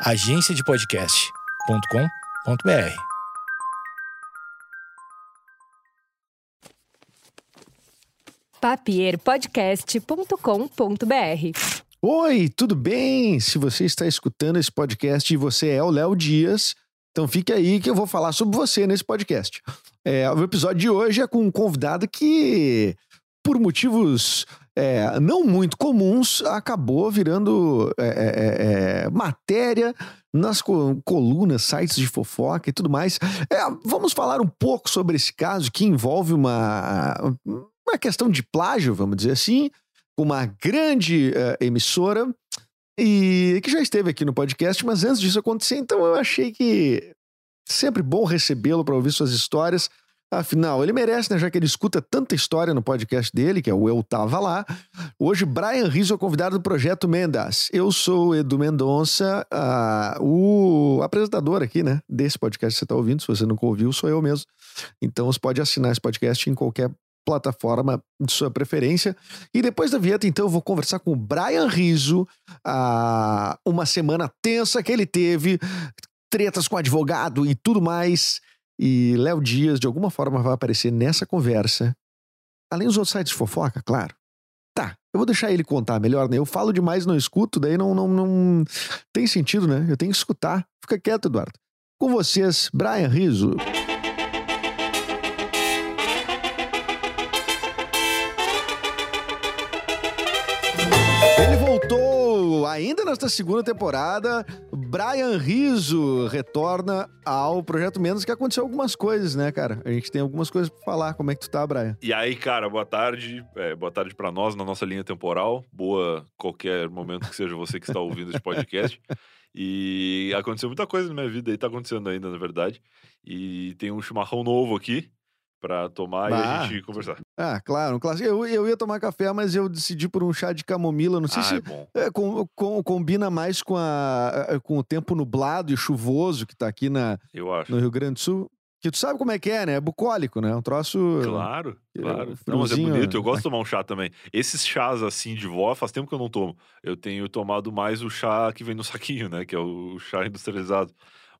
agenciadepodcast.com.br. papierpodcast.com.br. Oi, tudo bem? Se você está escutando esse podcast e você é o Léo Dias, então fique aí que eu vou falar sobre você nesse podcast. É, o episódio de hoje é com um convidado que, por motivos é, não muito comuns, acabou virando é, é, é matéria nas colunas, sites de fofoca e tudo mais. É, vamos falar um pouco sobre esse caso que envolve uma, uma questão de plágio, vamos dizer assim, uma grande emissora e que já esteve aqui no podcast, mas antes disso acontecer, então eu achei que sempre bom recebê-lo para ouvir suas histórias. Afinal, ele merece, né? Já que ele escuta tanta história no podcast dele, que é o Eu Tava Lá. Hoje, Brian Rizzo é convidado do Projeto Mendas. Eu sou Edu Mendonça, o apresentador aqui, né? Desse podcast que você está ouvindo. Se você nunca ouviu, sou eu mesmo. Então, você pode assinar esse podcast em qualquer plataforma de sua preferência. E depois da vinheta, então, eu vou conversar com o Brian Rizzo. Uh, uma semana tensa que ele teve, tretas com advogado e tudo mais. E Léo Dias, de alguma forma, vai aparecer nessa conversa. Além dos outros sites de fofoca, claro. Tá, eu vou deixar ele contar melhor, né? Eu falo demais, não escuto, daí não, não, não tem sentido, né? Eu tenho que escutar. Fica quieto, Eduardo. Com vocês, Brian Riso. Ainda nesta segunda temporada. Brian Riso retorna ao Projeto Menos, que aconteceu algumas coisas, né, cara? A gente tem algumas coisas pra falar. Como é que tu tá, Brian? E aí, cara, boa tarde. É, boa tarde para nós na nossa linha temporal. Boa qualquer momento que seja você que está ouvindo esse podcast. E aconteceu muita coisa na minha vida e tá acontecendo ainda, na verdade. E tem um chimarrão novo aqui para tomar bah. e a gente conversar. Ah, claro, um clássico. Eu, eu ia tomar café, mas eu decidi por um chá de camomila. Não sei ah, se é é, com, com, combina mais com, a, com o tempo nublado e chuvoso que tá aqui na, no Rio Grande do Sul. Que tu sabe como é que é, né? É bucólico, né? Um troço. Claro, claro. É, não, mas é bonito. Eu gosto de tomar um chá também. Esses chás assim de vó, faz tempo que eu não tomo. Eu tenho tomado mais o chá que vem no saquinho, né? Que é o chá industrializado.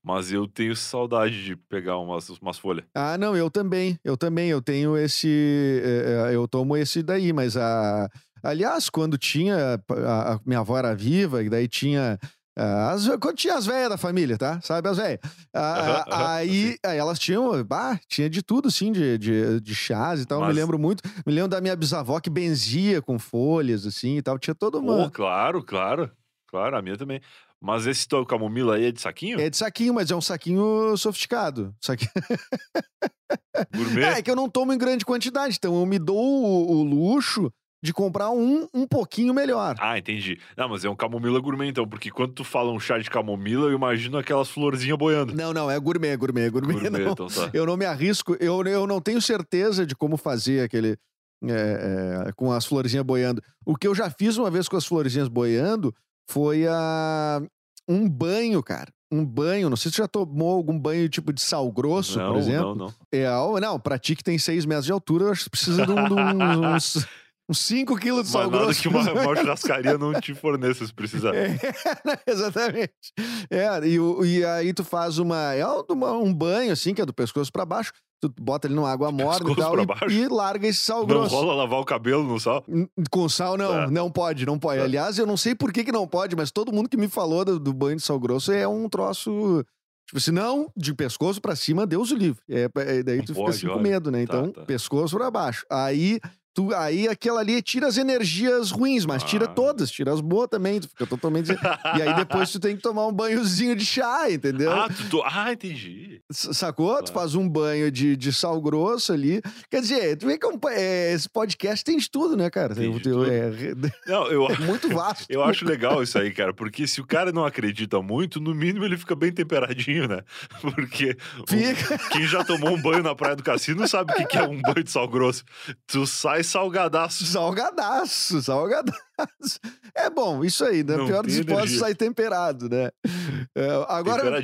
Mas eu tenho saudade de pegar umas, umas folhas. Ah, não, eu também. Eu também. Eu tenho esse. É, eu tomo esse daí, mas a. Aliás, quando tinha. A, minha avó era viva, e daí tinha. As, quando tinha as velhas da família, tá? Sabe as velhas? aí, aí, elas tinham, bah, tinha de tudo, assim, de, de, de chás e tal. Mas... Me lembro muito. Me lembro da minha bisavó que benzia com folhas, assim e tal. Tinha todo mundo. Oh, claro, claro. Claro, a minha também. Mas esse teu camomila aí é de saquinho? É de saquinho, mas é um saquinho sofisticado. Saquinho... Gourmet? É, é, que eu não tomo em grande quantidade, então eu me dou o, o, luxo de comprar um um pouquinho melhor. Ah, entendi. Não, mas é um camomila gourmet então, porque quando tu fala um chá de camomila, eu imagino aquelas florzinhas boiando. Não, não, é gourmet, gourmet, gourmet. gourmet não. Então tá. Eu não me arrisco, eu, eu não tenho certeza de como fazer aquele... É, é, com as florzinhas boiando. O que eu já fiz uma vez com as florzinhas boiando foi a, um banho, cara. Um banho, não sei se você já tomou algum banho tipo de sal grosso, não, por exemplo. Não, não. É, não, pra ti que tem seis metros de altura, eu acho que precisa de, um, de uns, uns 5 quilos de sal Mas grosso. que uma, uma churrascaria não te forneça se precisar. É, exatamente. É, e, e aí tu faz uma, é uma, um banho assim, que é do pescoço para baixo tu bota ele numa água morna e tal e, e, larga esse sal não grosso. Não rola lavar o cabelo no sal? Com sal não, é. não pode, não pode. É. Aliás, eu não sei por que, que não pode, mas todo mundo que me falou do, do banho de sal grosso é um troço... Tipo, se não, de pescoço para cima, Deus o livre. É, é daí tu pode, fica assim, com medo, né? Tá, então, tá. pescoço para baixo. Aí Tu, aí aquela ali tira as energias ruins, mas ah. tira todas, tira as boas também. Tu fica totalmente. e aí depois tu tem que tomar um banhozinho de chá, entendeu? Ah, tu, ah entendi. Sacou? Claro. Tu faz um banho de, de sal grosso ali. Quer dizer, tu vê que é um, é, esse podcast tem de tudo, né, cara? Tem de tudo. É, não, eu, é muito vasto. eu acho legal isso aí, cara, porque se o cara não acredita muito, no mínimo ele fica bem temperadinho, né? Porque. O, quem já tomou um banho na praia do cassino sabe o que é um banho de sal grosso. Tu sai salgadaço. Salgadaço, salgadaço. É bom, isso aí, né? Pior dos hipóteses, sai temperado, né? É, agora,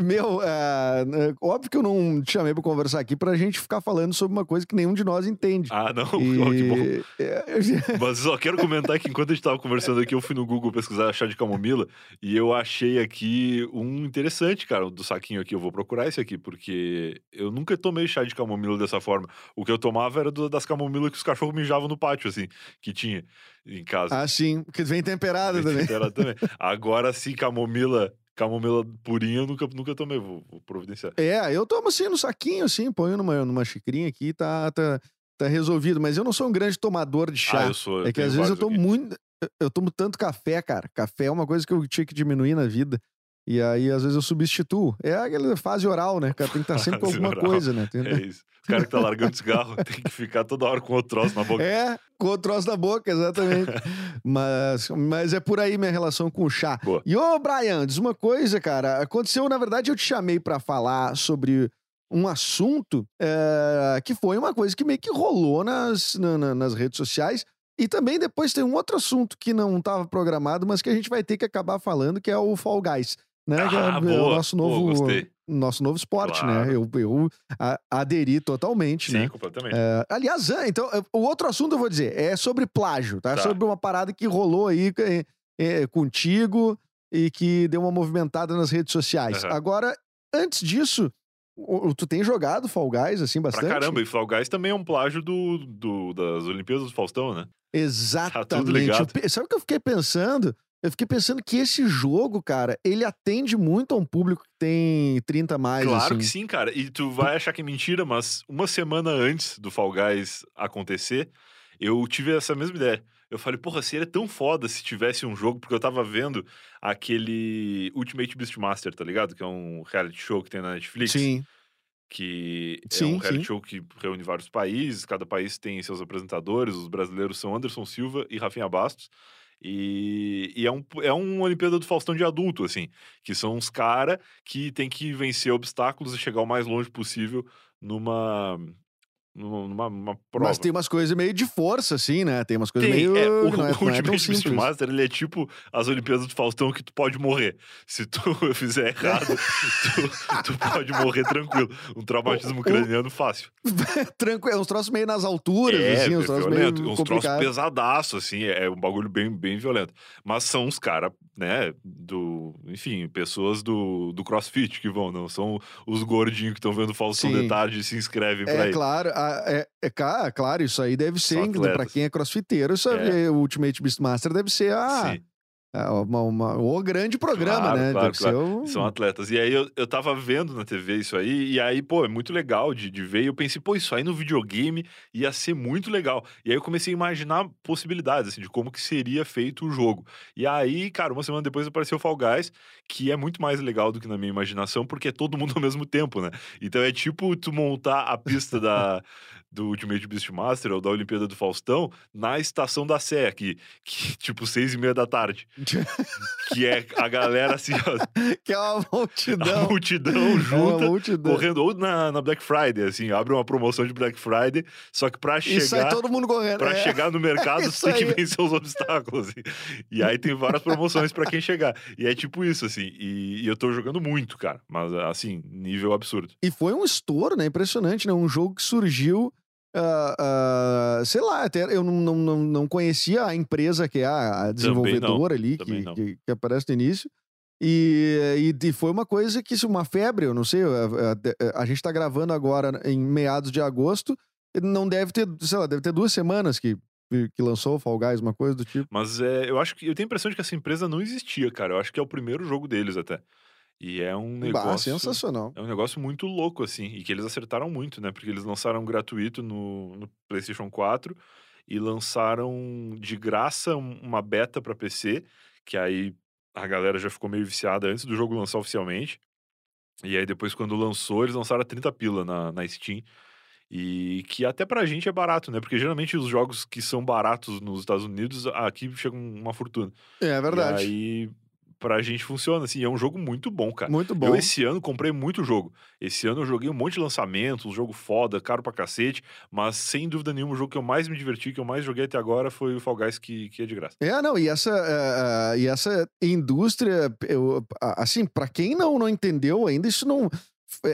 meu, uh, É, óbvio que eu não te chamei pra conversar aqui pra gente ficar falando sobre uma coisa que nenhum de nós entende. Ah, não, E- ó, que bom. É, Mas só quero comentar que enquanto a gente tava conversando aqui, eu fui no Google pesquisar chá de camomila e eu achei aqui um interessante, cara, do saquinho aqui. Eu vou procurar esse aqui, porque eu nunca tomei chá de camomila dessa forma. O que eu tomava era do- das camomilas que os cachorros mijavam no pátio, assim, que tinha em casa. ah, sim, porque vem temperada também. Era também. Agora sim, camomila, camomila purinha, eu nunca, nunca tomei. Vou, vou providenciar. É, eu tomo assim no saquinho, assim, ponho numa, numa xicrinha aqui e tá, tá, tá resolvido. Mas eu não sou um grande tomador de chá. Ah, eu sou. eu É que às vezes eu tomo aqui. muito. Eu tomo tanto café, cara. Café é uma coisa que eu tinha que diminuir na vida. E aí, às vezes, eu substituo. É aquela fase oral, né? Cara, tem que estar sempre com alguma oral. coisa, né? Tem- É isso. O cara que tá largando cigarro tem que ficar toda hora com outro troço na boca. É, com o troço da boca, exatamente. mas, mas é por aí minha relação com o chá. Boa. E ô, Brian, diz uma coisa, cara. Aconteceu, na verdade, eu te chamei pra falar sobre um assunto é, que foi uma coisa que meio que rolou nas, na- na- nas redes sociais. E também depois tem um outro assunto que não estava programado, mas que a gente vai ter que acabar falando, que é o Fall Guys. Né? é Ah, o boa. nosso Pô, novo, gostei. nosso novo esporte, Claro. né? Eu, eu a- aderi totalmente, Sim, né? completamente. É, aliás, então, é, o outro assunto eu vou dizer é sobre plágio, tá? Tá. Sobre uma parada que rolou aí é, é, contigo e que deu uma movimentada nas redes sociais. Aham. Agora, antes disso, o- o- tu tem jogado Fall Guys, assim, bastante? Pra caramba, e Fall Guys também é um plágio do, do- das Olimpíadas do Faustão, né? Exatamente. Tá tudo ligado. Eu sabe o que eu fiquei pensando? Eu fiquei pensando que esse jogo, cara, ele atende muito a um público que tem 30 a mais, claro assim. que sim, cara. E tu vai achar que é mentira, mas uma semana antes do Fall Guys acontecer, eu tive essa mesma ideia. Eu falei, porra, seria tão foda se tivesse um jogo, porque eu tava vendo aquele Ultimate Beastmaster, tá ligado? Que é um reality show que tem na Netflix. Sim, que é Sim, um reality sim. show que reúne vários países, cada país tem seus apresentadores, os brasileiros são Anderson Silva e Rafinha Bastos. E, e é, um, é um Olimpíada do Faustão de adulto, assim, que são uns cara que tem que vencer obstáculos e chegar o mais longe possível numa, numa, prova. mas tem umas coisas meio de força, assim, né? Tem umas coisas Tem, meio... é, o, não, é, o não é tão simples. Beastmaster, ele é tipo as Olimpíadas do Faustão que tu pode morrer. Se tu fizer errado, tu, tu pode morrer tranquilo. Um traumatismo O- o- craniano fácil. Tranquilo, é uns troços meio nas alturas, É, assim, uns é troços violento, meio uns troços pesadaços, assim, é, é um bagulho bem, bem violento. Mas são os caras, né, do... Enfim, pessoas do, do crossfit que vão, não são os gordinhos que estão vendo o Faustão Sim. de tarde e se inscrevem pra É claro, é, é, ca- claro, isso aí deve ser, atletas. quem é crossfiteiro, isso É. é. o Ultimate Beastmaster deve ser a, Sim. A- uma, uma- o grande programa, Claro, né? claro, deve ser o... São atletas. E aí eu, eu tava vendo na TV isso aí, e aí, pô, é muito legal de, de ver. E eu pensei, pô, isso aí no videogame ia ser muito legal. E aí eu comecei a imaginar possibilidades, assim, de como que seria feito o jogo. E aí, cara, uma semana depois apareceu o Fall Guys, que é muito mais legal do que na minha imaginação, porque é todo mundo ao mesmo tempo, né? Então é tipo tu montar a pista da. Do Ultimate Beastmaster ou da Olimpíada do Faustão na estação da Sé aqui, que tipo seis e meia da tarde. Que é a galera assim, ó, que é uma a multidão. multidão é uma junta, multidão. correndo, ou na, na Black Friday, assim, abre uma promoção de Black Friday, só que pra E sai chegar, todo mundo correndo. pra é. chegar no mercado, isso você tem que aí. vencer os obstáculos. assim. E aí tem várias promoções pra quem chegar. E é tipo isso, assim, e, e eu tô jogando muito, cara, mas assim, nível absurdo. E foi um estouro, né? Impressionante, né? Um jogo que surgiu. Ah, sei lá, até eu não, não, não, conhecia a empresa que é a, desenvolvedora ali, que, que, que aparece no início. E, e, e foi uma coisa que, se uma febre, eu não sei, a, a- a gente tá gravando agora em meados de agosto, não deve ter, sei lá, deve ter duas semanas que, que lançou o Fall Guys, uma coisa do tipo. Mas é, eu acho que eu tenho a impressão de que essa empresa não existia, cara. Eu acho que é o primeiro jogo deles até. E é um Bah, negócio. sensacional. É um negócio muito louco, assim, e que eles acertaram muito, né? Porque eles lançaram gratuito no, no PlayStation 4 e lançaram de graça um- uma beta pra PC, que aí a galera já ficou meio viciada antes do jogo lançar oficialmente. E aí depois, quando lançou, eles lançaram a 30 pila na, na Steam. E que até pra gente é barato, né? Porque geralmente os jogos que são baratos nos Estados Unidos, aqui chegam uma fortuna. É verdade. E aí, pra gente funciona, assim. É um jogo muito bom, cara. Muito bom. Eu esse ano comprei muito jogo. Esse ano eu joguei um monte de lançamentos, um jogo foda, caro pra cacete, mas sem dúvida nenhuma o jogo que eu mais me diverti, que eu mais joguei até agora foi o Fall Guys, que, que é de graça. É, não, e essa, eh, e essa indústria, eu, assim, pra quem não, não entendeu ainda, isso não.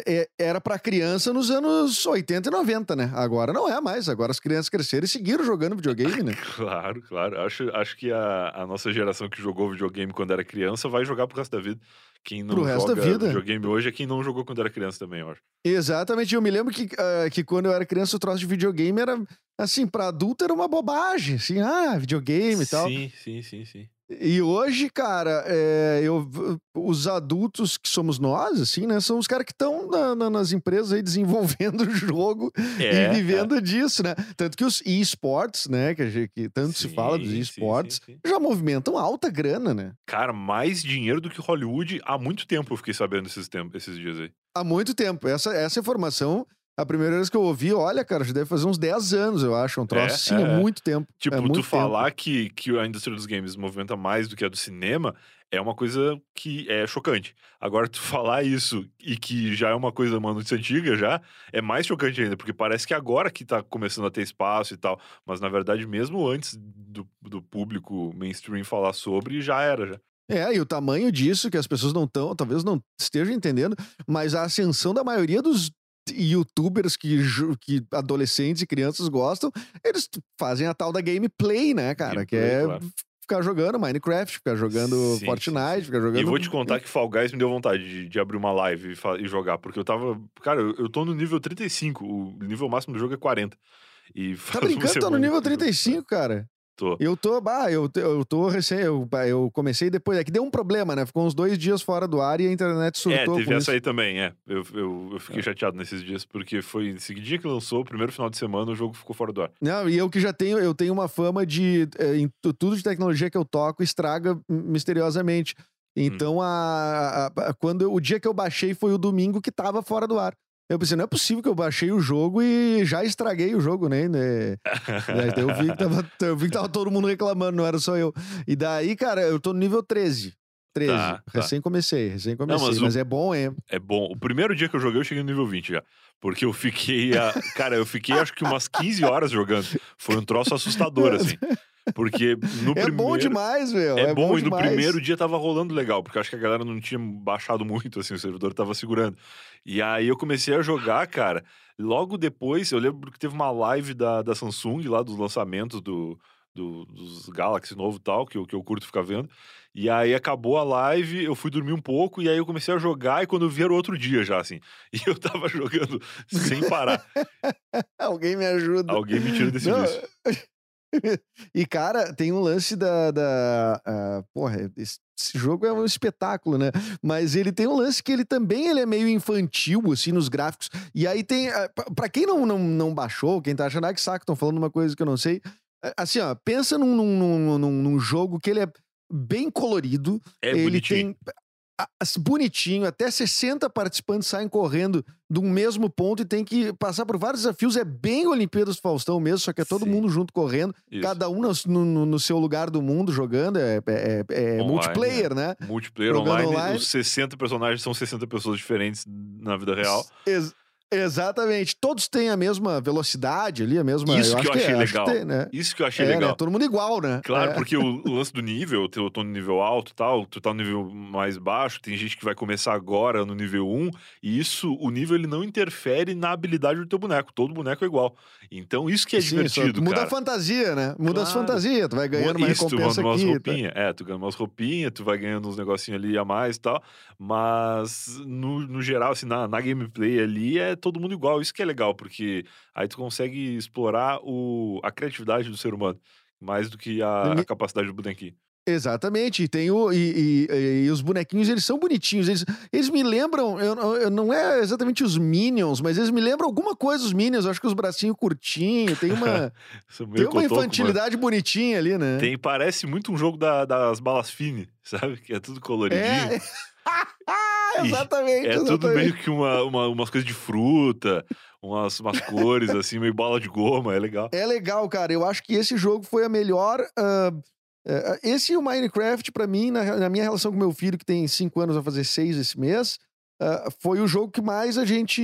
É- era pra criança nos anos 80 e 90, né? Agora não é mais. Agora as crianças cresceram e seguiram jogando videogame, né? Claro, claro. Acho, acho que a, a nossa geração que jogou videogame quando era criança vai jogar pro resto da vida. Quem não Pro resto da joga vida. videogame hoje é quem não jogou quando era criança também, eu acho. Exatamente. Eu me lembro que, ah, que quando eu era criança, o troço de videogame era, assim, pra adulto era uma bobagem. Assim, ah, videogame e tal. Sim, sim, sim, sim. E hoje, cara, é, eu, os adultos que somos nós, assim, né? São os caras que estão na- na- nas empresas aí desenvolvendo o jogo É, e vivendo disso, né? Tanto que os esports, né? Que, a gente- que tanto se fala dos Sim, sim, esportes, sim, sim. já movimentam alta grana, né? Cara, mais dinheiro do que Hollywood há muito tempo eu fiquei sabendo esses, tempos, esses dias aí. Há muito tempo. Essa, essa informação, a primeira vez que eu ouvi, olha, cara, já deve fazer uns 10 anos, eu acho. Um troço É, assim, é, é, é. muito tempo. Tipo, é muito tu tempo. falar que, que a indústria dos games movimenta mais do que a do cinema é uma coisa que é chocante. Agora, tu falar isso e que já é uma coisa, uma notícia antiga já, é mais chocante ainda, porque parece que agora que tá começando a ter espaço e tal, mas na verdade, mesmo antes do, do público mainstream falar sobre, já era já. É, e o tamanho disso que as pessoas não estão, talvez não estejam entendendo, mas a ascensão da maioria dos youtubers que, que adolescentes e crianças gostam, eles fazem a tal da gameplay, né, cara? que Gameplay, é claro. ficar jogando Minecraft, ficar jogando Sim, Fortnite, sim. ficar jogando. E vou te contar que Fall Guys me deu vontade de, de abrir uma live e, e jogar, porque eu tava. Cara, eu, eu tô no nível 35, o nível máximo do jogo é 40. E Tá brincando, tá no nível que eu jogo. 35, cara. Eu tô, bah, eu, eu tô recém, eu, eu comecei depois, é que deu um problema, né? Ficou uns dois dias fora do ar e a internet É, surtou teve com essa isso. aí também, é. Eu, eu, eu fiquei chateado nesses dias, porque foi em seguidinha que lançou, primeiro final de semana, o jogo ficou fora do ar. Não, e eu que já tenho, eu tenho uma fama de, eh, em tu- tudo de tecnologia que eu toco, estraga misteriosamente. Então, a, a- a- quando eu- o dia que eu baixei foi o domingo que tava fora do ar. Eu pensei, não é possível que eu baixei o jogo e já estraguei o jogo, né? né? Eu vi, que tava, eu vi que tava todo mundo reclamando, não era só eu. E daí, cara, eu tô no nível 13. 13. Tá, tá. recém comecei, recém comecei. mas mas o- é bom, é. É bom. O primeiro dia que eu joguei, eu cheguei no nível 20 já. Porque eu fiquei. a- Cara, eu fiquei acho que umas 15 horas jogando. Foi um troço assustador, assim. Porque no É primeiro. bom demais, meu. É, É, bom, e no demais. primeiro dia tava rolando legal, porque eu acho que a galera não tinha baixado muito, assim, o servidor tava segurando. E aí eu comecei a jogar, cara. Logo depois, eu lembro que teve uma live da, da Samsung lá dos lançamentos do, do- dos Galaxy novo e tal, que eu, que eu curto ficar vendo. E aí acabou a live, eu fui dormir um pouco, e aí eu comecei a jogar, e quando eu vi era outro dia já, assim. E eu tava jogando sem parar. Alguém me ajuda. Alguém me tira desse Não, vício. e, cara, tem um lance da. da ah, porra, esse, esse jogo é um espetáculo, né? Mas ele tem um lance que ele também ele é meio infantil, assim, nos gráficos. E aí tem. ah, pra- Pra quem não, não, não baixou, quem tá achando, ah, que saco, estão falando uma coisa que eu não sei. Ah, Assim, ó, pensa num, num, num- num jogo que ele é bem colorido. É ele bonitinho. tem. Bonitinho, até 60 participantes saem correndo de um mesmo ponto e tem que passar por vários desafios. É bem Olimpíadas do Faustão mesmo, só que é todo Sim. mundo junto correndo, Isso. cada um no, no- no seu lugar do mundo jogando. É, é- é Online, multiplayer, né? Multiplayer Jogando online, online. os 60 personagens são 60 pessoas diferentes na vida real. Ex- exatamente. Todos têm a mesma velocidade ali, a mesma. Isso eu que eu achei é, acho que legal. tem, né? Isso que eu achei É, legal. né? Todo mundo igual, né? Claro, É. porque o, o lance do nível, eu tô no nível alto e tal, tu tá no nível mais baixo, tem gente que vai começar agora no nível 1, e isso, o nível ele não interfere na habilidade do teu boneco, todo boneco é igual. Então isso que é Sim, só divertido, muda cara. a fantasia, né? Muda as Claro. fantasias, tu vai ganhando uma isso, tu recompensa umas aqui. tá? roupinhas, é, tu ganhando umas roupinhas, tu vai ganhando uns negocinhos ali a mais e tal, mas no, no geral, assim, na, na gameplay ali é todo mundo igual, isso que é legal, porque aí tu consegue explorar o, a criatividade do ser humano, mais do que a, Me- a capacidade do bonequinho. Exatamente, e tem o. E, e- e os bonequinhos, eles são bonitinhos. Eles, eles me lembram. Eu, eu- não é exatamente os Minions, mas eles me lembram alguma coisa dos Minions. Eu acho que os bracinhos curtinhos, tem uma, tem uma infantilidade bonitinha ali, né? Tem, parece muito um jogo da- das balas fine, sabe? Que é tudo coloridinho. É. E exatamente. É tudo meio que uma, uma- umas coisas de fruta, umas, umas cores assim, meio bala de goma, é legal. É legal, cara. Eu acho que esse jogo foi a melhor. ah, ah, esse e o Minecraft, pra mim, na, na minha relação com meu filho, que tem cinco anos, vai fazer seis esse mês, ah, foi o jogo que mais a gente.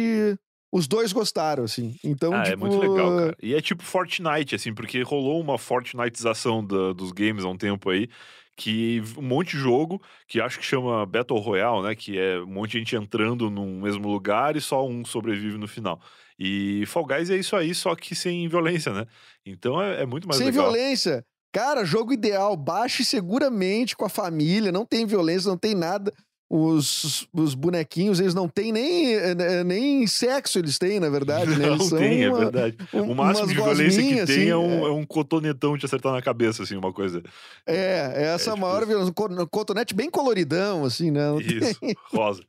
Os dois gostaram, assim. Então, ah, tipo. é muito legal, cara. E é tipo Fortnite, assim, porque rolou uma Fortniteização da- dos games há um tempo aí, que um monte de jogo que acho que chama Battle Royale, né? Que é um monte de gente entrando num mesmo lugar e só um sobrevive no final. E Fall Guys é isso aí, só que sem violência, né? Então é, é muito mais Sem legal. violência. Cara, jogo ideal. Baixe seguramente com a família. Não tem violência, não tem nada. Os, os bonequinhos, eles não têm nem, eh, nem sexo, eles têm, na verdade. Né? Não Eles são tem, é uma- verdade. um- o máximo de violência que gosminhas, tem assim, é, um, é. é um cotonetão te acertar na cabeça, assim, uma coisa. É, essa É, a tipo maior violência. Co- Cotonete bem coloridão, assim, né? Não tem- Isso, rosa.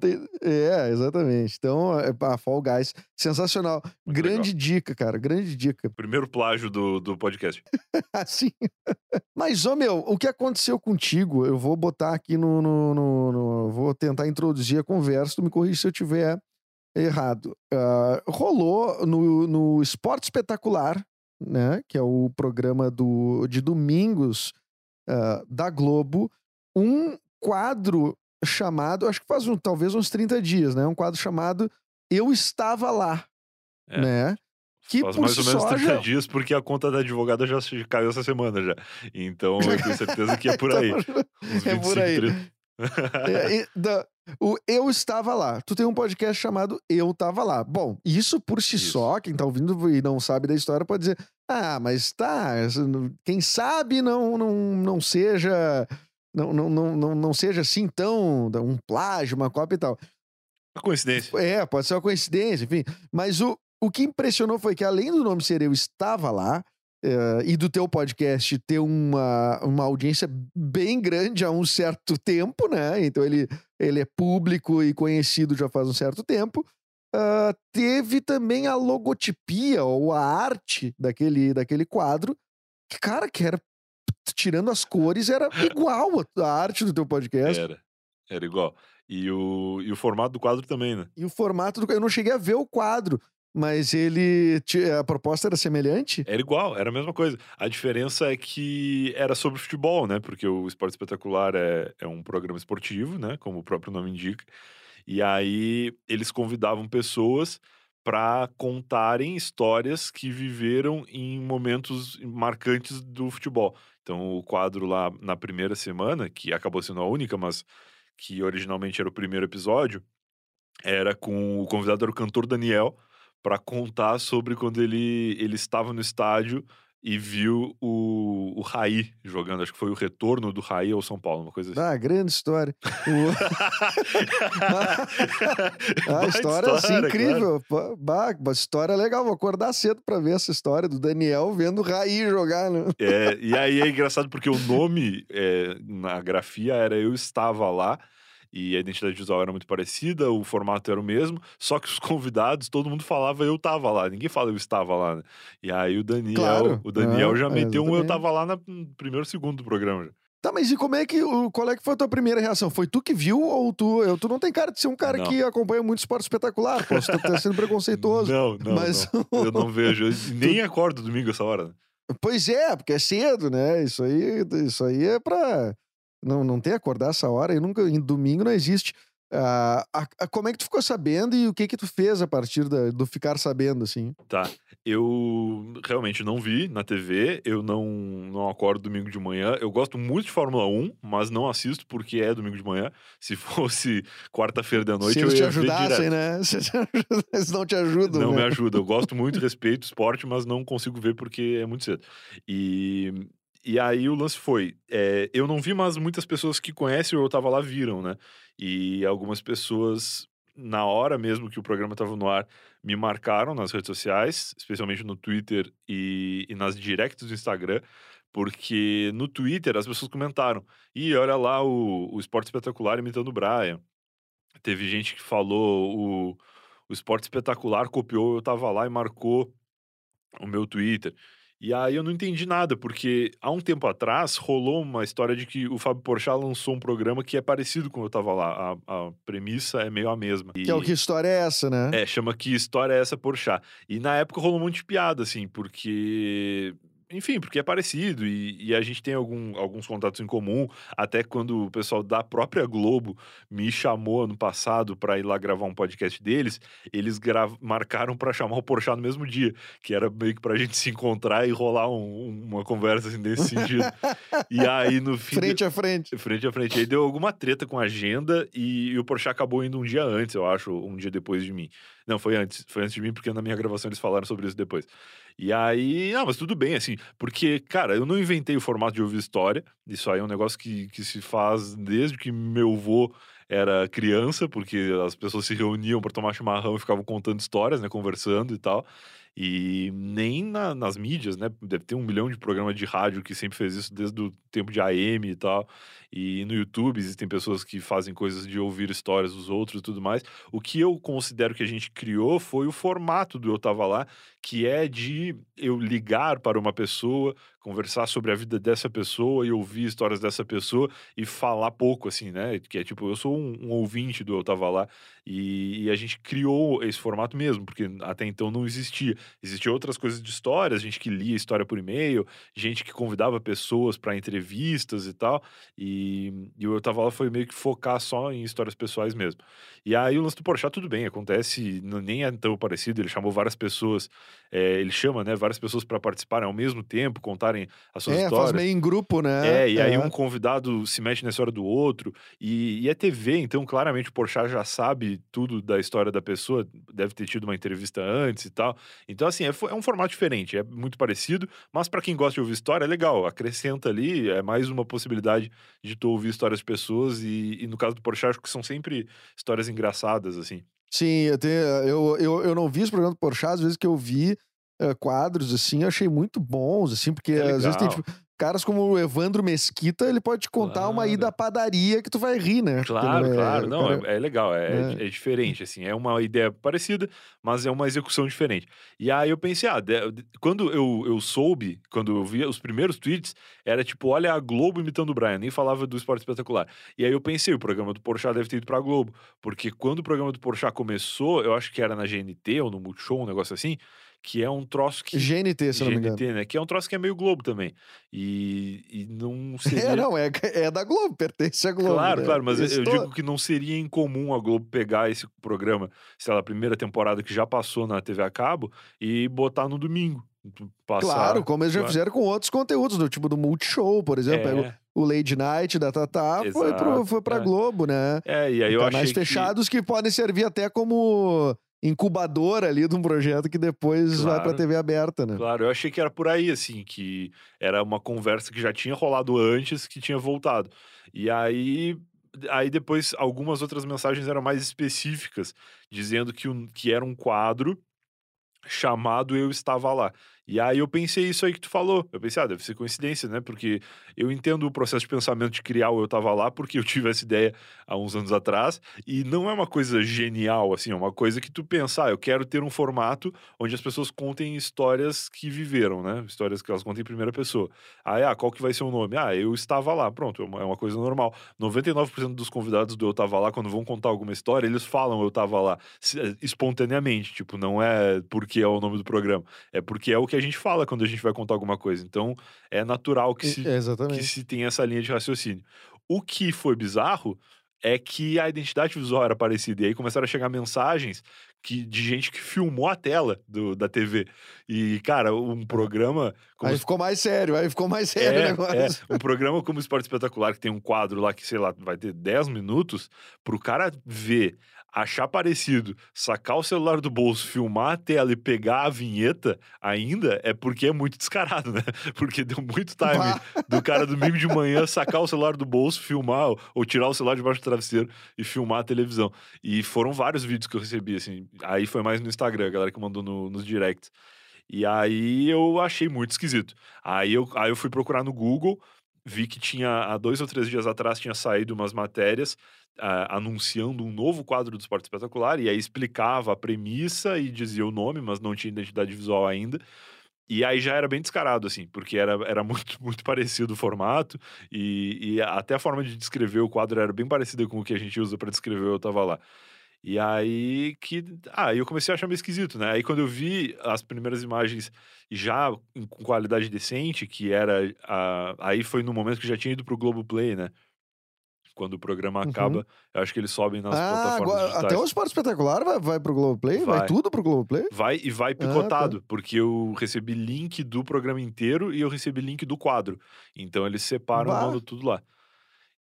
Tem- É, exatamente. Então, é, pá, Fall Guys, sensacional. Muito grande dica, cara, grande dica. Primeiro plágio do, do podcast. Assim. Mas, ô meu, o que aconteceu contigo? Eu vou botar aqui no, no- no- no- Vou tentar introduzir a conversa, tu me corrige se eu tiver errado. Ah, rolou no, no Esporte Espetacular, né? Que é o programa do, de domingos ah, da Globo, um quadro chamado, acho que faz um, talvez uns 30 dias, né? Um quadro chamado Eu Estava Lá, É. né? Que Faz mais ou menos só 30 já- dias, porque a conta da advogada já caiu essa semana já. Então eu tenho certeza que é por aí. Então, Uns é 25, por aí. 30. É, e da- o Eu Estava Lá. Tu tem um podcast chamado Eu Tava Lá. Bom, isso por si Isso. só, quem tá ouvindo e não sabe da história pode dizer: ah, mas tá, quem sabe não, não, não seja. Não, não, não, não, não seja assim tão. um plágio, uma cópia e tal. Uma coincidência. É, pode ser uma coincidência, enfim. Mas o, o que impressionou foi que, além do nome ser Eu Estava Lá, eh, e do teu podcast ter uma, uma audiência bem grande há um certo tempo, né? Então ele, ele é público e conhecido já faz um certo tempo. ah, teve também a logotipia ou a arte daquele, daquele quadro, que, cara, que era. Tirando as cores, era igual a, arte do teu podcast. Era. Era igual. E o, e o formato do quadro também, né? E o formato do. Eu não cheguei a ver o quadro, mas ele. A proposta era semelhante? Era igual, era a mesma coisa. A diferença é que era sobre futebol, né? Porque o Esporte Espetacular é, é um programa esportivo, né? Como o próprio nome indica. E aí eles convidavam pessoas para contarem histórias que viveram em momentos marcantes do futebol. Então, o quadro lá na primeira semana, que acabou sendo a única, mas que originalmente era o primeiro episódio, era com o convidado era o cantor Daniel para contar sobre quando ele, ele estava no estádio e viu o, o Raí jogando. Acho que foi o retorno do Raí ao São Paulo, uma coisa assim. Ah, grande história. O- a Baita história, assim, claro. incrível. Pô, bah, uma história legal. Vou acordar cedo pra ver essa história do Daniel vendo o Raí jogar. Né? É, e aí é engraçado porque o nome é, na grafia era Eu Estava Lá. E a identidade visual era muito parecida, o formato era o mesmo, só que os convidados, todo mundo falava eu tava lá, ninguém fala eu estava lá, né? E aí o Daniel, Claro. o Daniel Ah, já é, meteu um eu exatamente. tava lá no primeiro segundo do programa. já. Tá, mas e como é que. Qual é que foi a tua primeira reação? Foi tu que viu ou tu. Eu, tu não tem cara de ser um cara Não. que acompanha muito esporte espetacular. Posso estar sendo preconceituoso. Não, não, mas. não. Eu não vejo, eu nem acordo domingo essa hora. né? Pois é, porque é cedo, né? Isso aí, isso aí é pra. Não, não ter acordar essa hora e nunca. Em domingo não existe. Ah, a- a- como é que tu ficou sabendo e o que que tu fez a partir da- do ficar sabendo, assim? Tá. Eu realmente não vi na TV, eu não, não acordo domingo de manhã. Eu gosto muito de Fórmula 1, mas não assisto porque é domingo de manhã. Se fosse quarta-feira da noite, Se eu eles te ia ver ajudassem, direto. né? Se eles te não te ajudam. Não né? me ajuda. Eu gosto muito, respeito o esporte, mas não consigo ver porque é muito cedo. E, e aí o lance foi: é, eu não vi, mas muitas pessoas que conhecem eu tava lá viram, né? E algumas pessoas, na hora mesmo que o programa estava no ar, me marcaram nas redes sociais, especialmente no Twitter e, e nas directs do Instagram. Porque no Twitter as pessoas comentaram: Ih, olha lá o, o Esporte Espetacular imitando o Brian. Teve gente que falou: o, o Esporte Espetacular copiou, eu tava lá e marcou o meu Twitter. E aí eu não entendi nada, porque há um tempo atrás rolou uma história de que o Fábio Porchat lançou um programa que é parecido com o eu tava lá. A, a premissa é meio a mesma. Que é o E- que história é essa, né? é, chama Que História é essa Porchat. E na época rolou um monte de piada, assim, porque enfim, porque é parecido e, e a gente tem algum, alguns contatos em comum. Até quando o pessoal da própria Globo me chamou ano passado para ir lá gravar um podcast deles, eles marcaram para chamar o Porchat no mesmo dia, que era meio que pra gente se encontrar e rolar um, uma conversa assim, nesse sentido. e aí no fim. Frente a frente. Frente a frente. Aí deu alguma treta com a agenda e, e o Porchat acabou indo um dia antes, eu acho, um dia depois de mim. Não, foi antes. Foi antes de mim, porque na minha gravação eles falaram sobre isso depois. E aí, não, mas tudo bem, assim, porque, cara, eu não inventei o formato de ouvir história. Isso aí é um negócio que, que se faz desde que meu avô era criança, porque as pessoas se reuniam para tomar chimarrão e ficavam contando histórias, né, conversando e tal. E nem na, nas mídias, né? Deve ter um milhão de programas de rádio que sempre fez isso desde o tempo de AM e tal. E no YouTube existem pessoas que fazem coisas de ouvir histórias dos outros e tudo mais. O que eu considero que a gente criou foi o formato do Eu Tava Lá, que é de eu ligar para uma pessoa, conversar sobre a vida dessa pessoa e ouvir histórias dessa pessoa e falar pouco, assim, né? Que é tipo, eu sou um, um ouvinte do Eu Tava Lá e, e, a gente criou esse formato mesmo, porque até então não existia. Existiam outras coisas de histórias, gente que lia história por e-mail, gente que convidava pessoas para entrevistas e tal. E, e o Eu Tava Lá foi meio que focar só em histórias pessoais mesmo. E aí o lance do Porchat, tudo bem, acontece, nem é tão parecido, ele chamou várias pessoas, é, ele chama, né, várias pessoas para participarem ao mesmo tempo, contarem as suas é, histórias. faz meio em grupo, né? É, e é. aí um convidado se mete na história do outro, e, e é TV, então claramente o Porchat já sabe tudo da história da pessoa, deve ter tido uma entrevista antes e tal. Então, assim, é, é um formato diferente, é muito parecido, mas para quem gosta de ouvir história, é legal, acrescenta ali, é mais uma possibilidade de tu ouvir histórias de pessoas, e, e no caso do Porchat, acho que são sempre histórias engraçadas, assim. Sim, eu, tenho, eu, eu, eu não vi esse programa do Porchat, às vezes que eu vi uh, quadros, assim, eu achei muito bons, assim, porque é às vezes tem, tipo, caras como o Evandro Mesquita, ele pode te contar claro. uma ida à padaria que tu vai rir, né? Claro, é, claro. Não, cara... é, é, legal, é, é, é. diferente, assim. É uma ideia parecida, mas é uma execução diferente. E aí eu pensei, ah, quando eu, eu soube, quando eu vi os primeiros tweets, era tipo, olha a Globo imitando o Brian, nem falava do esporte espetacular. E aí eu pensei, o programa do Porchat deve ter ido pra Globo, porque quando o programa do Porchat começou, eu acho que era na GNT ou no Multishow, um negócio assim, que é um troço que. GNT, se não me engano. né? Que é um troço que é meio Globo também. E, e não seria. É, não, é, é da Globo, pertence à Globo. Claro, né? claro, mas eu, eu digo que não seria incomum a Globo pegar esse programa, sei lá, a primeira temporada que já passou na TV a cabo e botar no domingo. Passar, claro, como eles já fizeram com outros conteúdos, do tipo do Multishow, por exemplo. É. o Lady Night da Tatá foi, pro, foi pra é. Globo, né? É, e aí eu Canais fechados que... que podem servir até como incubadora ali de um projeto que depois claro, vai pra TV aberta, né? Claro, eu achei que era por aí, assim, que era uma conversa que já tinha rolado antes, que tinha voltado. E aí. Aí depois algumas outras mensagens eram mais específicas, dizendo que, um, que era um quadro chamado Eu Estava Lá. E aí eu pensei isso aí que tu falou. Eu pensei, ah, deve ser coincidência, né? Porque eu entendo o processo de pensamento de criar o Eu Tava Lá, porque eu tive essa ideia há uns anos atrás, e não é uma coisa genial, assim, é uma coisa que tu pensa, ah, eu quero ter um formato onde as pessoas contem histórias que viveram, né? Histórias que elas contem em primeira pessoa. Aí, ah, qual que vai ser o nome? Ah, eu estava lá. Pronto, é uma, é coisa normal. 99% dos convidados do Eu Tava Lá, quando vão contar alguma história, eles falam Eu Tava Lá espontaneamente, tipo, não é porque é o nome do programa, é porque é o que que a gente fala quando a gente vai contar alguma coisa. Então, é natural que se, que se tenha essa linha de raciocínio. O que foi bizarro é que a identidade visual era parecida. E aí começaram a chegar mensagens que, de gente que filmou a tela do, da TV. E, cara, um programa. Aí ficou mais sério, aí ficou mais sério é, o negócio. É, um programa como Esporte Espetacular, que tem um quadro lá que, sei lá, vai ter 10 minutos, pro cara ver achar parecido, sacar o celular do bolso, filmar a tela e pegar a vinheta ainda é porque é muito descarado, né? Porque deu muito time do cara domingo de manhã sacar o celular do bolso, filmar ou tirar o celular debaixo do travesseiro e filmar a televisão. E foram vários vídeos que eu recebi, assim. Aí foi mais no Instagram, a galera que mandou no, nos directs. E aí eu achei muito esquisito. Aí eu, aí eu fui procurar no Google, vi que tinha, há dois ou três dias atrás, tinha saído umas matérias Uh, anunciando um novo quadro do Esporte Espetacular, e aí explicava a premissa e dizia o nome, mas não tinha identidade visual ainda. E aí já era bem descarado, assim, porque era, era muito, muito parecido o formato, e, e até a forma de descrever o quadro era bem parecida com o que a gente usa para descrever Eu Tava Lá. E aí que. Ah, eu comecei a achar meio esquisito, né? Aí quando eu vi as primeiras imagens já com qualidade decente, que era. A... Aí foi no momento que já tinha ido pro Globoplay, né? Quando o programa Uhum. acaba, eu acho que eles sobem nas Ah, plataformas agora, digitais. até o Esporte Espetacular vai, vai pro Globoplay? Vai. Vai. tudo pro Globoplay? Vai e vai tá. picotado, porque eu recebi link do programa inteiro e eu recebi link do quadro. Então eles separam e mandam tudo lá.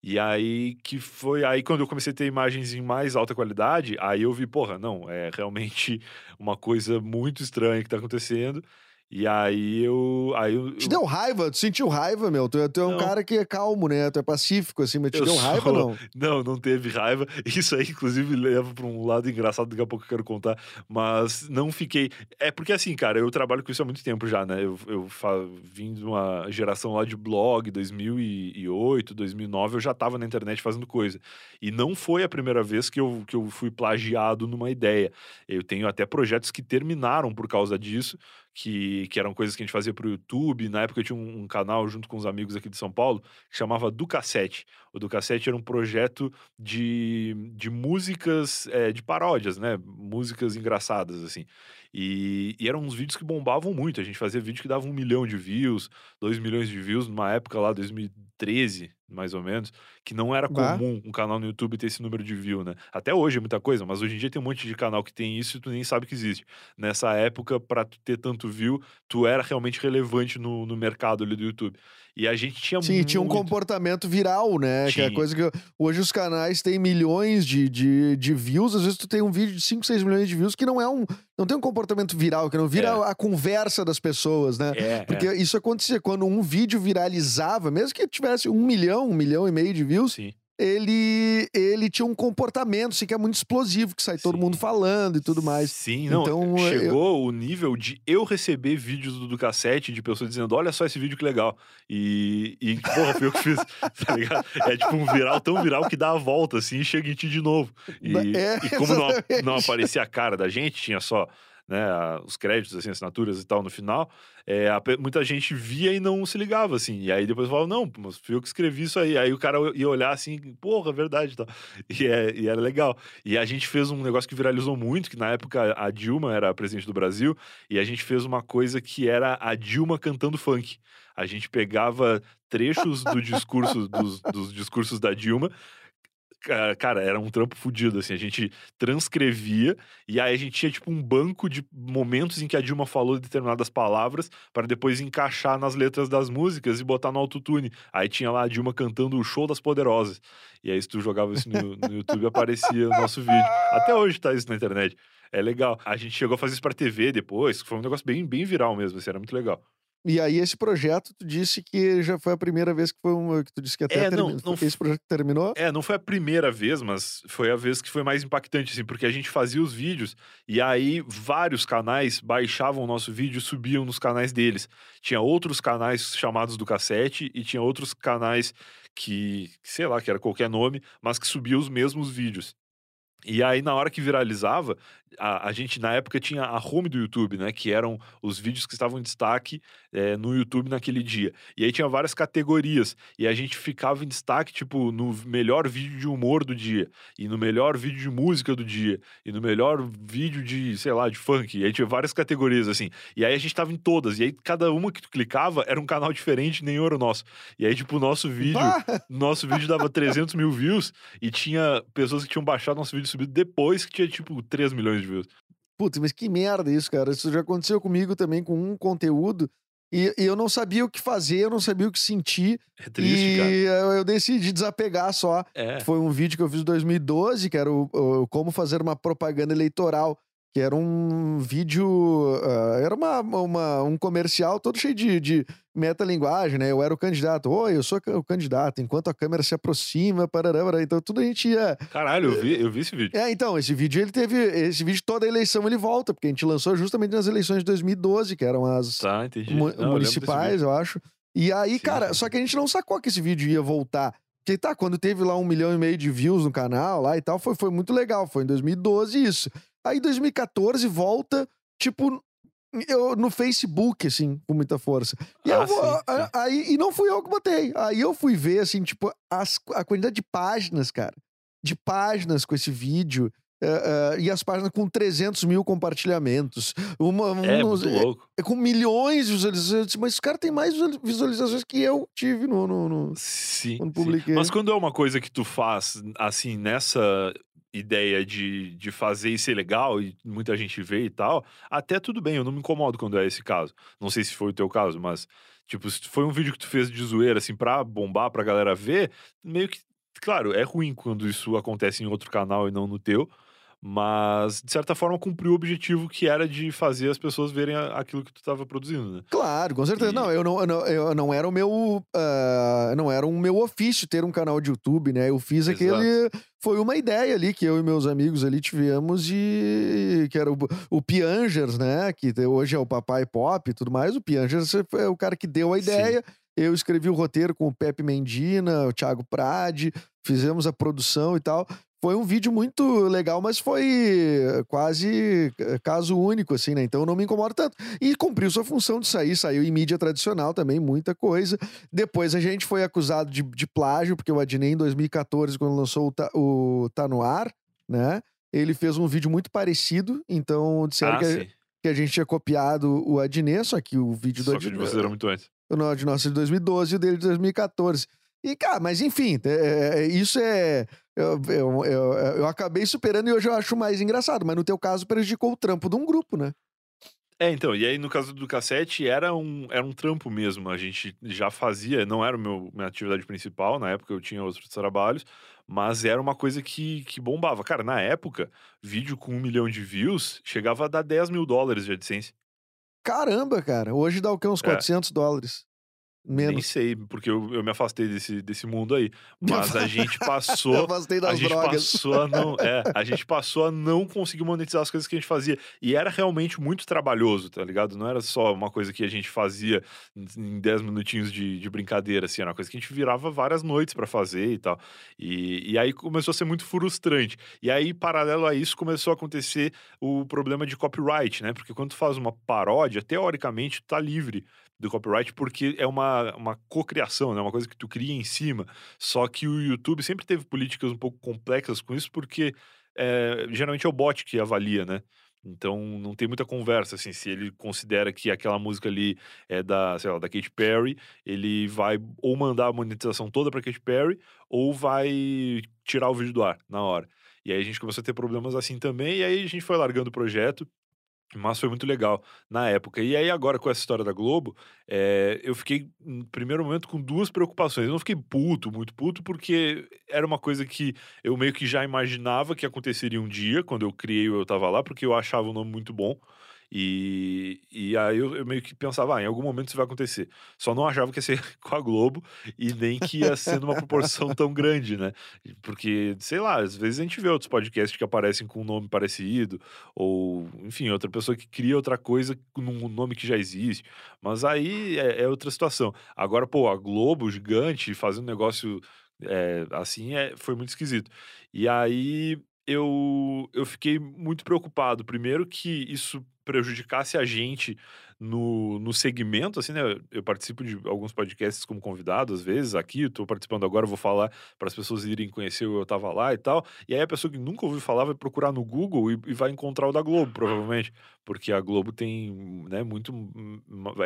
E aí que foi. Aí quando eu comecei a ter imagens em mais alta qualidade, aí eu vi, porra, não, é realmente uma coisa muito estranha que tá acontecendo. E aí eu. Aí eu, Te eu- deu raiva? Tu sentiu raiva, meu? Tu, tu é um Não. cara que é calmo, né? Tu é pacífico, assim, mas te Eu deu raiva, sou- não? Não, não teve raiva. Isso aí, inclusive, leva para um lado engraçado, daqui a pouco eu quero contar. Mas não fiquei. É porque, assim, cara, eu trabalho com isso há muito tempo já, né? Eu, eu vim de uma geração lá de blog, 2008, 2009, eu já tava na internet fazendo coisa. E não foi a primeira vez que eu, que eu fui plagiado numa ideia. Eu tenho até projetos que terminaram por causa disso. Que, que eram coisas que a gente fazia pro YouTube. Na época eu tinha um, um canal junto com os amigos aqui de São Paulo que chamava Do Cassete. O do Cassete era um projeto de, de músicas, é, de paródias, né? Músicas engraçadas, assim. E, e eram uns vídeos que bombavam muito. A gente fazia vídeo que dava um milhão de views, dois milhões de views, numa época lá, 2013, mais ou menos, que não era Bah. comum um canal no YouTube ter esse número de view, né? Até hoje é muita coisa, mas hoje em dia tem um monte de canal que tem isso e tu nem sabe que existe. Nessa época, pra tu ter tanto view, tu era realmente relevante no, no mercado ali do YouTube. E a gente tinha Sim, tinha um muito... comportamento viral, né? Que é Tinha. coisa que. Hoje os canais têm milhões de, de, de views. Às vezes tu tem um vídeo de 5, 6 milhões de views que não é um. Não tem um comportamento viral, que não vira É. a conversa das pessoas, né? É, Porque é. isso acontecia quando um vídeo viralizava, mesmo que tivesse um milhão, um milhão e meio de views, Sim. ele, ele tinha um comportamento assim, que é muito explosivo, que sai todo Sim. mundo falando e tudo mais. Sim, não. Então, eu- chegou o nível de eu receber vídeos do, do cassete de pessoas dizendo: olha só esse vídeo que legal. E, e porra, fui eu que fiz. Tá ligado? É tipo um viral tão viral que dá a volta, assim, e chega em ti de novo. E, É, e como não, não aparecia a cara da gente, tinha só. Né, os créditos, assim, assinaturas e tal no final, é, a muita gente via e não se ligava, assim. E aí depois falava, não, mas fui eu que escrevi isso aí. Aí o cara ia olhar assim, porra, é verdade e é, e era legal. E a gente fez um negócio que viralizou muito, que na época a Dilma era presidente do Brasil, e a gente fez uma coisa que era a Dilma cantando funk. A gente pegava trechos do discurso, dos, dos discursos da Dilma. Ca- Cara, era um trampo fudido, assim. A gente transcrevia e aí a gente tinha, tipo, um banco de momentos em que a Dilma falou determinadas palavras para depois encaixar nas letras das músicas e botar no autotune. Aí tinha lá a Dilma cantando o Show das Poderosas. E aí, se tu jogava isso no, no YouTube, aparecia o nosso vídeo. Até hoje tá isso na internet. É legal. A gente chegou a fazer isso pra TV depois, foi um negócio bem, bem viral mesmo, assim, era muito legal. E aí, esse projeto, tu disse que já foi a primeira vez que foi um. Que tu disse que até É, não, não Esse projeto terminou? É, não foi a primeira vez, mas foi a vez que foi mais impactante, assim, porque a gente fazia os vídeos e aí vários canais baixavam o nosso vídeo e subiam nos canais deles. Tinha outros canais chamados do cassete e tinha outros canais que, sei lá, que era qualquer nome, mas que subiam os mesmos vídeos. E aí, na hora que viralizava, a, a gente, na época, tinha a home do YouTube, né? Que eram os vídeos que estavam em destaque eh, no YouTube naquele dia. E aí tinha várias categorias. E a gente ficava em destaque, tipo, no melhor vídeo de humor do dia. E no melhor vídeo de música do dia. E no melhor vídeo de, sei lá, de funk. E aí tinha várias categorias, assim. E aí a gente tava em todas. E aí cada uma que tu clicava era um canal diferente, nenhum era o nosso. E aí, tipo, o nosso vídeo... Nosso vídeo dava 300 mil views e tinha pessoas que tinham baixado nosso vídeo subido depois que tinha, tipo, 3 milhões de views. Putz, mas que merda isso, cara. Isso já aconteceu comigo também com um conteúdo. E, e eu não sabia o que fazer, eu não sabia o que sentir. É triste, e cara. eu, eu decidi desapegar só. É. Foi um vídeo que eu fiz em 2012, que era o, o Como Fazer uma Propaganda Eleitoral. Que era um vídeo. ah, era uma, uma- um comercial todo cheio de, de metalinguagem, né? Eu era o candidato. Oi, eu sou o candidato. Enquanto a câmera se aproxima, parará, parará. Então tudo a gente ia. Caralho, eu vi, eu vi esse vídeo. É, então, esse vídeo ele teve. Esse vídeo toda a eleição ele volta, porque a gente lançou justamente nas eleições de 2012, que eram as Tá, mu- Não, eu municipais, vídeo. eu acho. E aí, Sim, cara, só que a gente não sacou que esse vídeo ia voltar. Porque tá, quando teve lá um milhão e meio de views no canal lá e tal, foi, foi muito legal. Foi em 2012 isso. Aí 2014 volta, tipo, eu, no Facebook, assim, com muita força. E Ah, vou, sim, sim. aí, e não fui eu que botei. Aí eu fui ver, assim, tipo, as, a quantidade de páginas, cara. De páginas com esse vídeo. é, é, e as páginas com 300 mil compartilhamentos. Uma, É, louco. é com milhões de visualizações. Disse, Mas esse cara tem mais visual- visualizações que eu tive no. no, no- Sim, Quando sim. publiquei. Mas quando é uma coisa que tu faz, assim, nessa ideia de, de fazer ser legal e muita gente vê e tal, até tudo bem, eu não me incomodo quando é esse caso. Não sei se foi o teu caso, mas, tipo, se foi um vídeo que tu fez de zoeira, assim, pra bombar, pra galera ver, meio que, claro, é ruim quando isso acontece em outro canal e não no teu, mas, de certa forma, cumpriu o objetivo que era de fazer as pessoas verem aquilo que tu tava produzindo, né? Claro, com certeza. E- Não, eu não, eu não, eu não era o meu. ah, não era um meu ofício ter um canal de YouTube, né? Eu fiz Exato. aquele. Foi uma ideia ali que eu e meus amigos ali tivemos de. Que era o, o Piangers, né? Que hoje é o Papai Pop e tudo mais. O Piangers é o cara que deu a Sim. ideia. Eu escrevi o roteiro com o Pepe Mendina, o Thiago Prade, fizemos a produção e tal. Foi um vídeo muito legal, mas foi quase eh, caso único, assim, né? Então não me incomodo tanto. E cumpriu sua função de sair, saiu em mídia tradicional também, muita coisa. Depois a gente foi acusado de, de plágio, porque o Adnei, em 2014, quando lançou o Tá, o tá No Ar, né? Ele fez um vídeo muito parecido, então disseram Ah, que, a- que a gente tinha copiado o Adnei, só que o vídeo do Só que de vocês era muito antes. o nosso de 2012 e o dele de 2014. E, cara, mas enfim, é- é- isso é. Eu, eu, eu, eu acabei superando e hoje eu acho mais engraçado, mas no teu caso prejudicou o trampo de um grupo, né? É, então, e aí no caso do cassete era um, era um trampo mesmo. A gente já fazia, não era meu, minha atividade principal, na época eu tinha outros trabalhos, mas era uma coisa que, que bombava. Cara, na época, vídeo com um milhão de views chegava a dar 10 mil dólares de AdSense. Caramba, cara. Hoje dá o quê? Uns É. 400 dólares. Nem Menos. sei, porque eu, eu me afastei desse, desse mundo aí. Mas a gente Eu passou. afastei A das gente drogas. passou a não. É, a gente passou a não conseguir monetizar as coisas que a gente fazia. E era realmente muito trabalhoso, tá ligado? Não era só uma coisa que a gente fazia em 10 minutinhos de, de brincadeira, assim. Era uma coisa que a gente virava várias noites pra fazer e tal. E, e aí começou a ser muito frustrante. E aí, paralelo a isso, começou a acontecer o problema de copyright, né? Porque quando tu faz uma paródia, teoricamente, tu tá livre do copyright porque é uma, uma cocriação, né? Uma coisa que tu cria em cima. Só que o YouTube sempre teve políticas um pouco complexas com isso, porque é, geralmente é o bot que avalia, né? Então não tem muita conversa, assim, se ele considera que aquela música ali é da, sei lá, da Katy Perry, ele vai ou mandar a monetização toda pra Katy Perry, ou vai tirar o vídeo do ar na hora. E aí a gente começou a ter problemas assim também, e aí a gente foi largando o projeto, mas foi muito legal na época. E aí, agora, com essa história da Globo, eh, eu fiquei, no primeiro momento, com duas preocupações. Eu não fiquei puto, muito puto, porque era uma coisa que eu meio que já imaginava que aconteceria um dia, quando eu criei o Eu Tava Lá, porque eu achava o nome muito bom. E, e aí eu, eu meio que pensava, ah, em algum momento isso vai acontecer. Só não achava que ia ser com a Globo e nem que ia ser numa proporção tão grande, né? Porque, sei lá, às vezes a gente vê outros podcasts que aparecem com um nome parecido, ou, enfim, outra pessoa que cria outra coisa num nome que já existe. Mas aí é, é outra situação. Agora, pô, a Globo gigante fazendo um negócio é, assim é, foi muito esquisito. E aí eu, eu fiquei muito preocupado. Primeiro, que isso prejudicasse a gente no, no segmento, assim, né? Eu participo de alguns podcasts como convidado, às vezes, aqui, estou participando agora, vou falar para as pessoas irem conhecer o Eu Tava Lá e tal. E aí a pessoa que nunca ouviu falar vai procurar no Google e, e vai encontrar o da Globo, provavelmente. Porque a Globo tem, né, muito.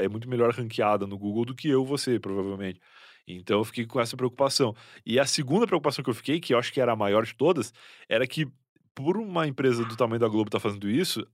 É muito melhor ranqueada no Google do que eu, você, provavelmente. Então eu fiquei com essa preocupação. E a segunda preocupação que eu fiquei, que eu acho que era a maior de todas, era que por uma empresa do tamanho da Globo estar fazendo isso,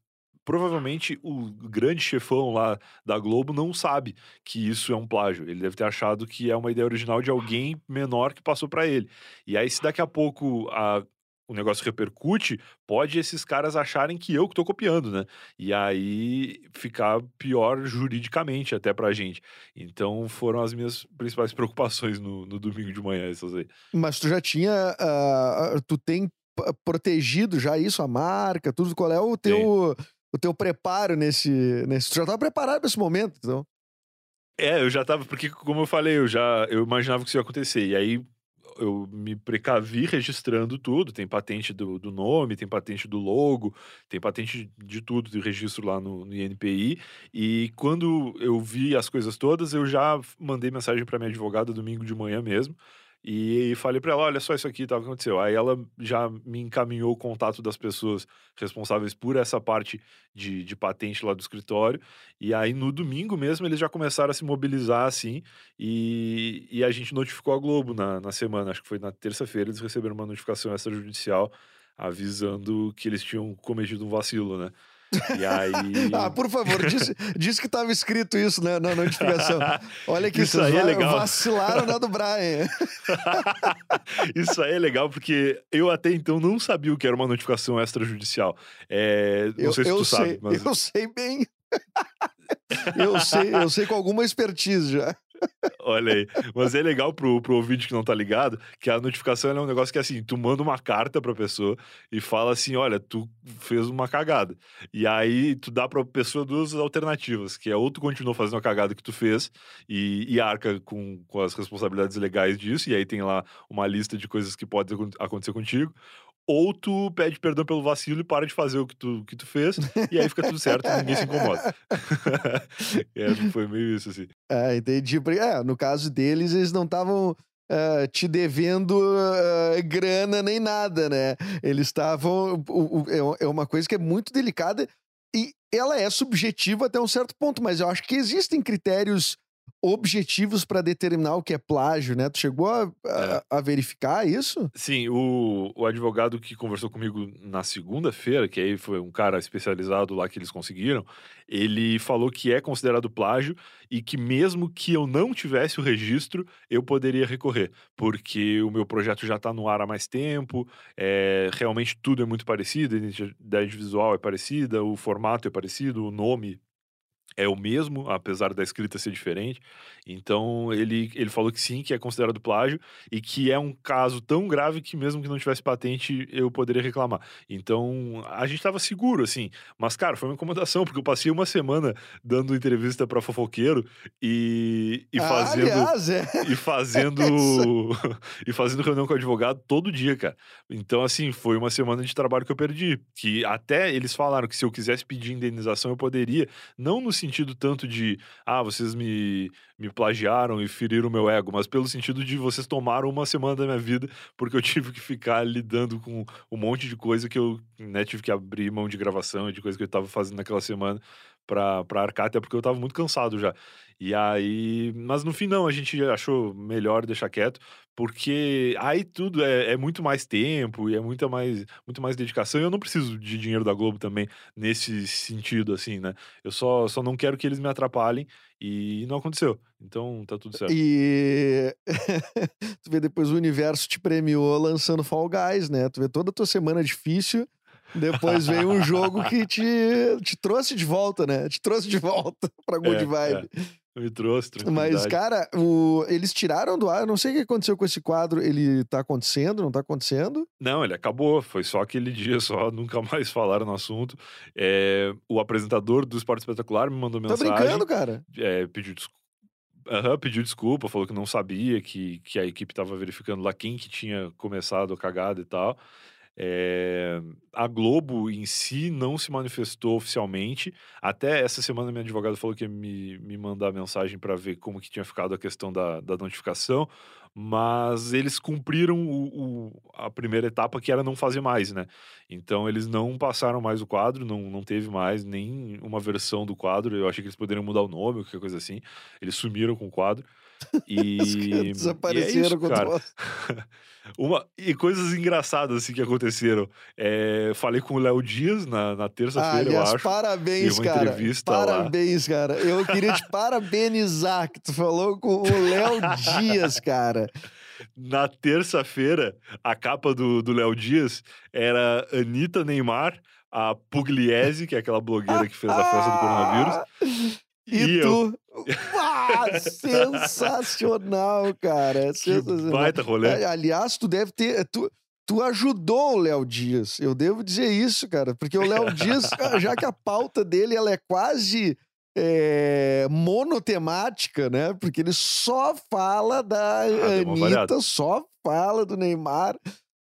provavelmente o grande chefão lá da Globo não sabe que isso é um plágio. Ele deve ter achado que é uma ideia original de alguém menor que passou para ele. E aí, se daqui a pouco a, o negócio repercute, pode esses caras acharem que eu que tô copiando, né? E aí ficar pior juridicamente até pra gente. Então foram as minhas principais preocupações no, no domingo de manhã, essas aí. Mas tu já tinha. ah, tu tem protegido já isso, a marca, tudo. Qual é o teu, o teu preparo nesse, nesse. Tu já tava preparado pra esse momento, então. É, eu já tava, porque como eu falei, eu já eu imaginava que isso ia acontecer. E aí eu me precavi registrando tudo. Tem patente do, do nome, tem patente do logo, tem patente de tudo de registro lá no, no INPI. E quando eu vi as coisas todas, eu já mandei mensagem para minha advogada domingo de manhã mesmo. E falei pra ela: olha só isso aqui, tá, o que aconteceu. Aí ela já me encaminhou o contato das pessoas responsáveis por essa parte de, de patente lá do escritório. E aí no domingo mesmo eles já começaram a se mobilizar assim. E, e a gente notificou a Globo na, na semana, acho que foi na terça-feira, eles receberam uma notificação extrajudicial avisando que eles tinham cometido um vacilo, né? E aí. ah, por favor, disse, disse que estava escrito isso né, na notificação. Olha que Isso aí é legal. vacilaram na do Brian. Isso aí é legal porque eu até então não sabia o que era uma notificação extrajudicial. É, não Eu, sei se tu sei, sabe, mas eu sei bem. eu sei, eu sei com alguma expertise já. Olha aí. Mas é legal pro, pro ouvinte que não tá ligado que a notificação é um negócio que assim, tu manda uma carta pra pessoa e fala assim: olha, tu fez uma cagada. E aí tu dá pra pessoa duas alternativas, que é ou tu continua fazendo a cagada que tu fez e, e arca com, com as responsabilidades legais disso, e aí tem lá uma lista de coisas que acon- acontecer contigo. Ou tu pede perdão pelo vacilo e para de fazer o que tu, que tu fez, e aí fica tudo certo ninguém se incomoda. é, foi meio isso, assim. É, entendi. É, no caso deles, eles não estavam eh, te devendo eh, grana nem nada, né? Eles estavam. É uma coisa que é muito delicada e ela é subjetiva até um certo ponto, mas eu acho que existem critérios objetivos para determinar o que é plágio, né? Tu chegou a, a- a verificar isso? Sim, o, o advogado que conversou comigo na segunda-feira, que aí foi um cara especializado lá que eles conseguiram, ele falou que é considerado plágio e que mesmo que eu não tivesse o registro, eu poderia recorrer, porque o meu projeto já está no ar há mais tempo, é, realmente tudo é muito parecido, a identidade visual é parecida, o formato é parecido, o nome é o mesmo, apesar da escrita ser diferente. Então, ele, ele falou que sim, que é considerado plágio e que é um caso tão grave que, mesmo que não tivesse patente, eu poderia reclamar. Então, a gente estava seguro, assim. Mas, cara, foi uma incomodação, porque eu passei uma semana dando entrevista para fofoqueiro e, e Ah, fazendo. Aliás, é. E fazendo. e fazendo reunião com o advogado todo dia, cara. Então, assim, foi uma semana de trabalho que eu perdi. Que até eles falaram que se eu quisesse pedir indenização, eu poderia. Não no sentido tanto de, ah, vocês me, me plagiaram e feriram meu ego, mas pelo sentido de vocês tomaram uma semana da minha vida porque eu tive que ficar lidando com um monte de coisa que eu né, tive que abrir mão de gravação e de coisa que eu tava fazendo naquela semana pra, pra arcar, até porque eu tava muito cansado já. E aí, mas no fim não, a gente achou melhor deixar quieto, porque aí tudo é, é muito mais tempo e é muita mais, muito mais dedicação. E eu não preciso de dinheiro da Globo também nesse sentido, assim, né? Eu só, só não quero que eles me atrapalhem e não aconteceu. Então tá tudo certo. E tu vê depois o universo te premiou lançando Fall Guys, né? Tu vê toda a tua semana difícil, depois veio um jogo que te, te trouxe de volta, né? Te trouxe de volta pra good É, vibe. Me trouxe Mas, cara, o- eles tiraram do ar, eu não sei o que aconteceu com esse quadro, ele tá acontecendo, não tá acontecendo? Não, ele acabou. Foi só aquele dia só, nunca mais falaram no assunto. É, o apresentador do Esporte Espetacular me mandou Tá mensagem. brincando, cara? é, pediu, desculpa, Aham, pediu desculpa, falou que não sabia, que, que a equipe estava verificando lá quem que tinha começado a cagada e tal. É, a Globo em si não se manifestou oficialmente. Até essa semana minha advogada falou que ia me, me mandar mensagem para ver como que tinha ficado a questão da, da notificação, mas eles cumpriram o- o- a primeira etapa que era não fazer mais, né? Então eles não passaram mais o quadro, não, não teve mais nem uma versão do quadro. Eu achei que eles poderiam mudar o nome qualquer coisa assim. Eles sumiram com o quadro. E, Os caras e é desapareceram isso, com o cara. Uma, e coisas engraçadas assim que aconteceram. É, falei com o Léo Dias na, na Ah, terça-feira, eu aliás, acho. parabéns, cara. entrevista lá. Parabéns, cara. Eu queria te parabenizar que tu falou com o Léo Dias, cara. Na terça-feira, a capa do Léo Dias era Anitta Neymar, a Pugliese, que é aquela blogueira que fez a festa do coronavírus. E, eu. tu? Ah, sensacional, cara. Que Sensacional. baita rolê. É, Aliás, tu deve ter. Tu, tu ajudou o Léo Dias. Eu devo dizer isso, cara. Porque o Léo Dias, já que a pauta dele ela é quase é, monotemática, né? Porque ele só fala da uma Anitta, só fala do Neymar.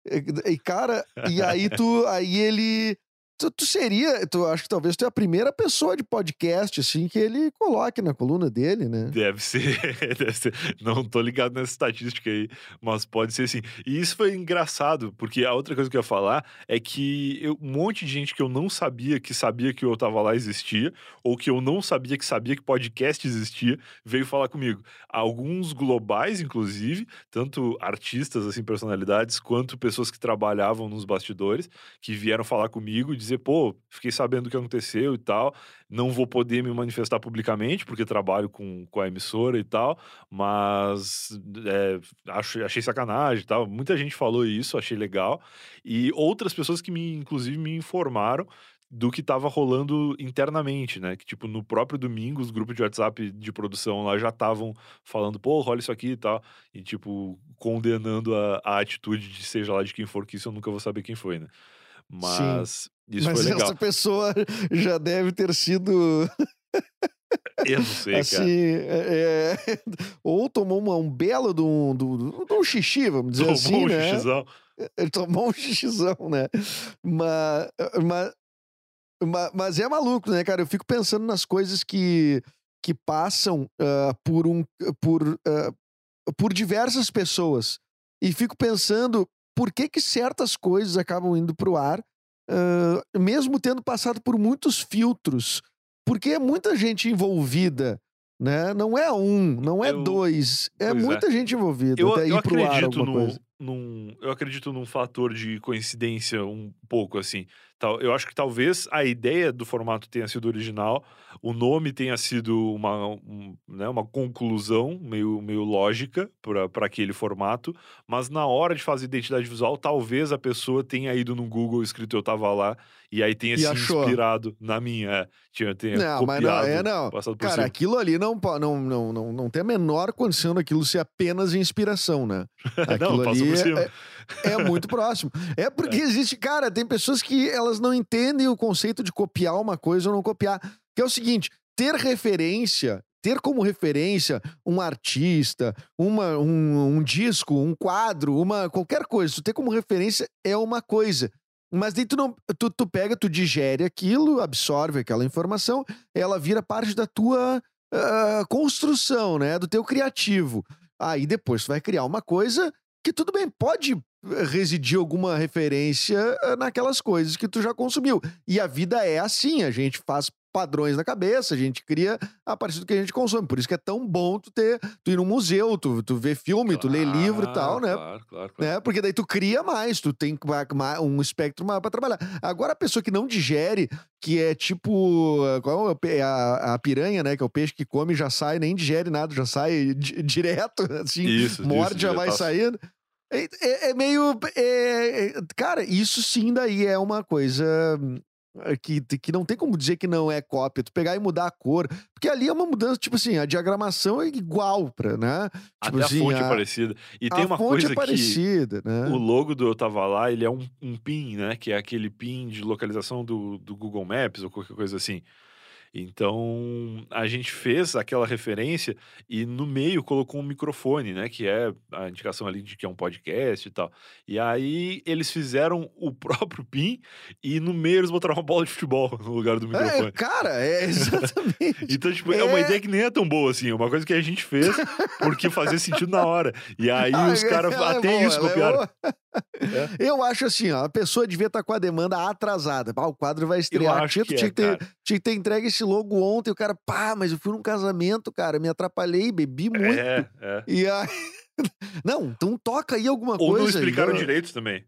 E, e, cara, e aí tu. Aí ele. Tu, tu seria, tu acho que talvez tu é a primeira pessoa de podcast, assim, que ele coloque na coluna dele, né? Deve ser, deve ser. Não tô ligado nessa estatística aí, mas pode ser sim. E isso foi engraçado, porque a outra coisa que eu ia falar é que eu, um monte de gente que eu não sabia que sabia que eu tava lá existia, ou que eu não sabia que sabia que podcast existia, veio falar comigo. Alguns globais, inclusive, tanto artistas, assim, personalidades, quanto pessoas que trabalhavam nos bastidores, que vieram falar comigo dizer, pô, fiquei sabendo o que aconteceu e tal. Não vou poder me manifestar publicamente, porque trabalho com, com a emissora e tal, mas é, acho, achei sacanagem e tal. Muita gente falou isso, achei legal. E outras pessoas que me, inclusive, me informaram do que estava rolando internamente, né? Que, tipo, no próprio domingo, os grupos de WhatsApp de produção lá já estavam falando, pô, rola isso aqui e tal. E, tipo, condenando a, a atitude de seja lá de quem for, que isso eu nunca vou saber quem foi, né? Mas Sim. isso Mas foi legal. essa pessoa já deve ter sido. Eu não sei, assim, cara. É, ou tomou uma, um belo de um, de, um, de um xixi, vamos dizer Tomou assim, um né? xixizão. Ele tomou um xixizão, né? Mas, mas, mas, mas é maluco, né, cara? Eu fico pensando nas coisas que, que passam uh, por, um, por, uh, por diversas pessoas. E fico pensando por que, que certas coisas acabam indo pro ar, uh, mesmo tendo passado por muitos filtros. Porque é muita gente envolvida. Né? Não é um, não é Eu- dois, é pois é. muita gente envolvida. Eu, até eu ir pro ar acredito num, coisa. num- eu acredito num fator de coincidência um pouco assim. Eu acho que talvez a ideia do formato tenha sido original, o nome tenha sido uma, um, né, uma conclusão meio, meio lógica para aquele formato, mas na hora de fazer identidade visual, talvez a pessoa tenha ido no Google escrito eu tava lá e aí tenha E se achou. inspirado na minha, é, tinha, tenha Não, mas não, copiado, é não. Cara, cima. aquilo ali não, não, não, não, não tem a menor condição daquilo ser apenas inspiração, né? Aquilo Não, ali por cima. é, é muito próximo. É porque existe, cara, tem pessoas que elas não entendem o conceito de copiar uma coisa ou não copiar. Que é o seguinte: ter referência, ter como referência um artista, uma, um, um disco, um quadro, uma qualquer coisa, tu ter como referência é uma coisa. Mas daí tu não. Tu, tu pega, tu digere aquilo, absorve aquela informação, ela vira parte da tua ah, construção, né? Do teu criativo. Aí depois tu vai criar uma coisa que tudo bem, pode eh, residir alguma referência eh, naquelas coisas que tu já consumiu. E a vida é assim, a gente faz padrões na cabeça, a gente cria a partir do que a gente consome. Por isso que é tão bom tu ter, tu ir num museu, tu, tu ver filme, tu ler livro e tal, né? Claro, claro, claro. né? Porque daí tu cria mais, tu tem um espectro maior pra trabalhar. Agora a pessoa que não digere, que é tipo qual é pe- a, a piranha, né? Que é o peixe que come e já sai, nem digere nada, já sai di- direto, assim, Isso, morde, isso, já vai saindo. É, é- é meio. é- é- cara, isso sim daí é uma coisa que, que não tem como dizer que não é cópia. Tu pegar e mudar a cor. Porque ali é uma mudança, tipo assim, a diagramação é igual pra, né? Tipo Até assim, a fonte a- é parecida. E tem uma fonte coisa é que parecida, né? o logo do Eu Tava Lá, ele é um, um PIN, né? Que é aquele PIN de localização do, do Google Maps ou qualquer coisa assim. Então, a gente fez aquela referência e no meio colocou um microfone, né? Que é a indicação ali de que é um podcast e tal. E aí eles fizeram o próprio PIN e no meio eles botaram uma bola de futebol no lugar do É, microfone. cara, é exatamente. Então, tipo, é... uma É. ideia que nem é tão boa assim, é uma coisa que a gente fez porque fazia sentido na hora. E aí Ah, os caras é até boa, isso ela é. Eu acho assim, ó, a pessoa devia estar com a demanda atrasada. Ah, o quadro vai estrear. Tinha, que tinha, é, que ter, cara. tinha que ter entregue esse logo ontem. O cara, pá, mas eu fui num casamento, cara, me atrapalhei, bebi muito. É, é. E aí. Não, então toca aí alguma Ou coisa. não explicaram aí, direito também.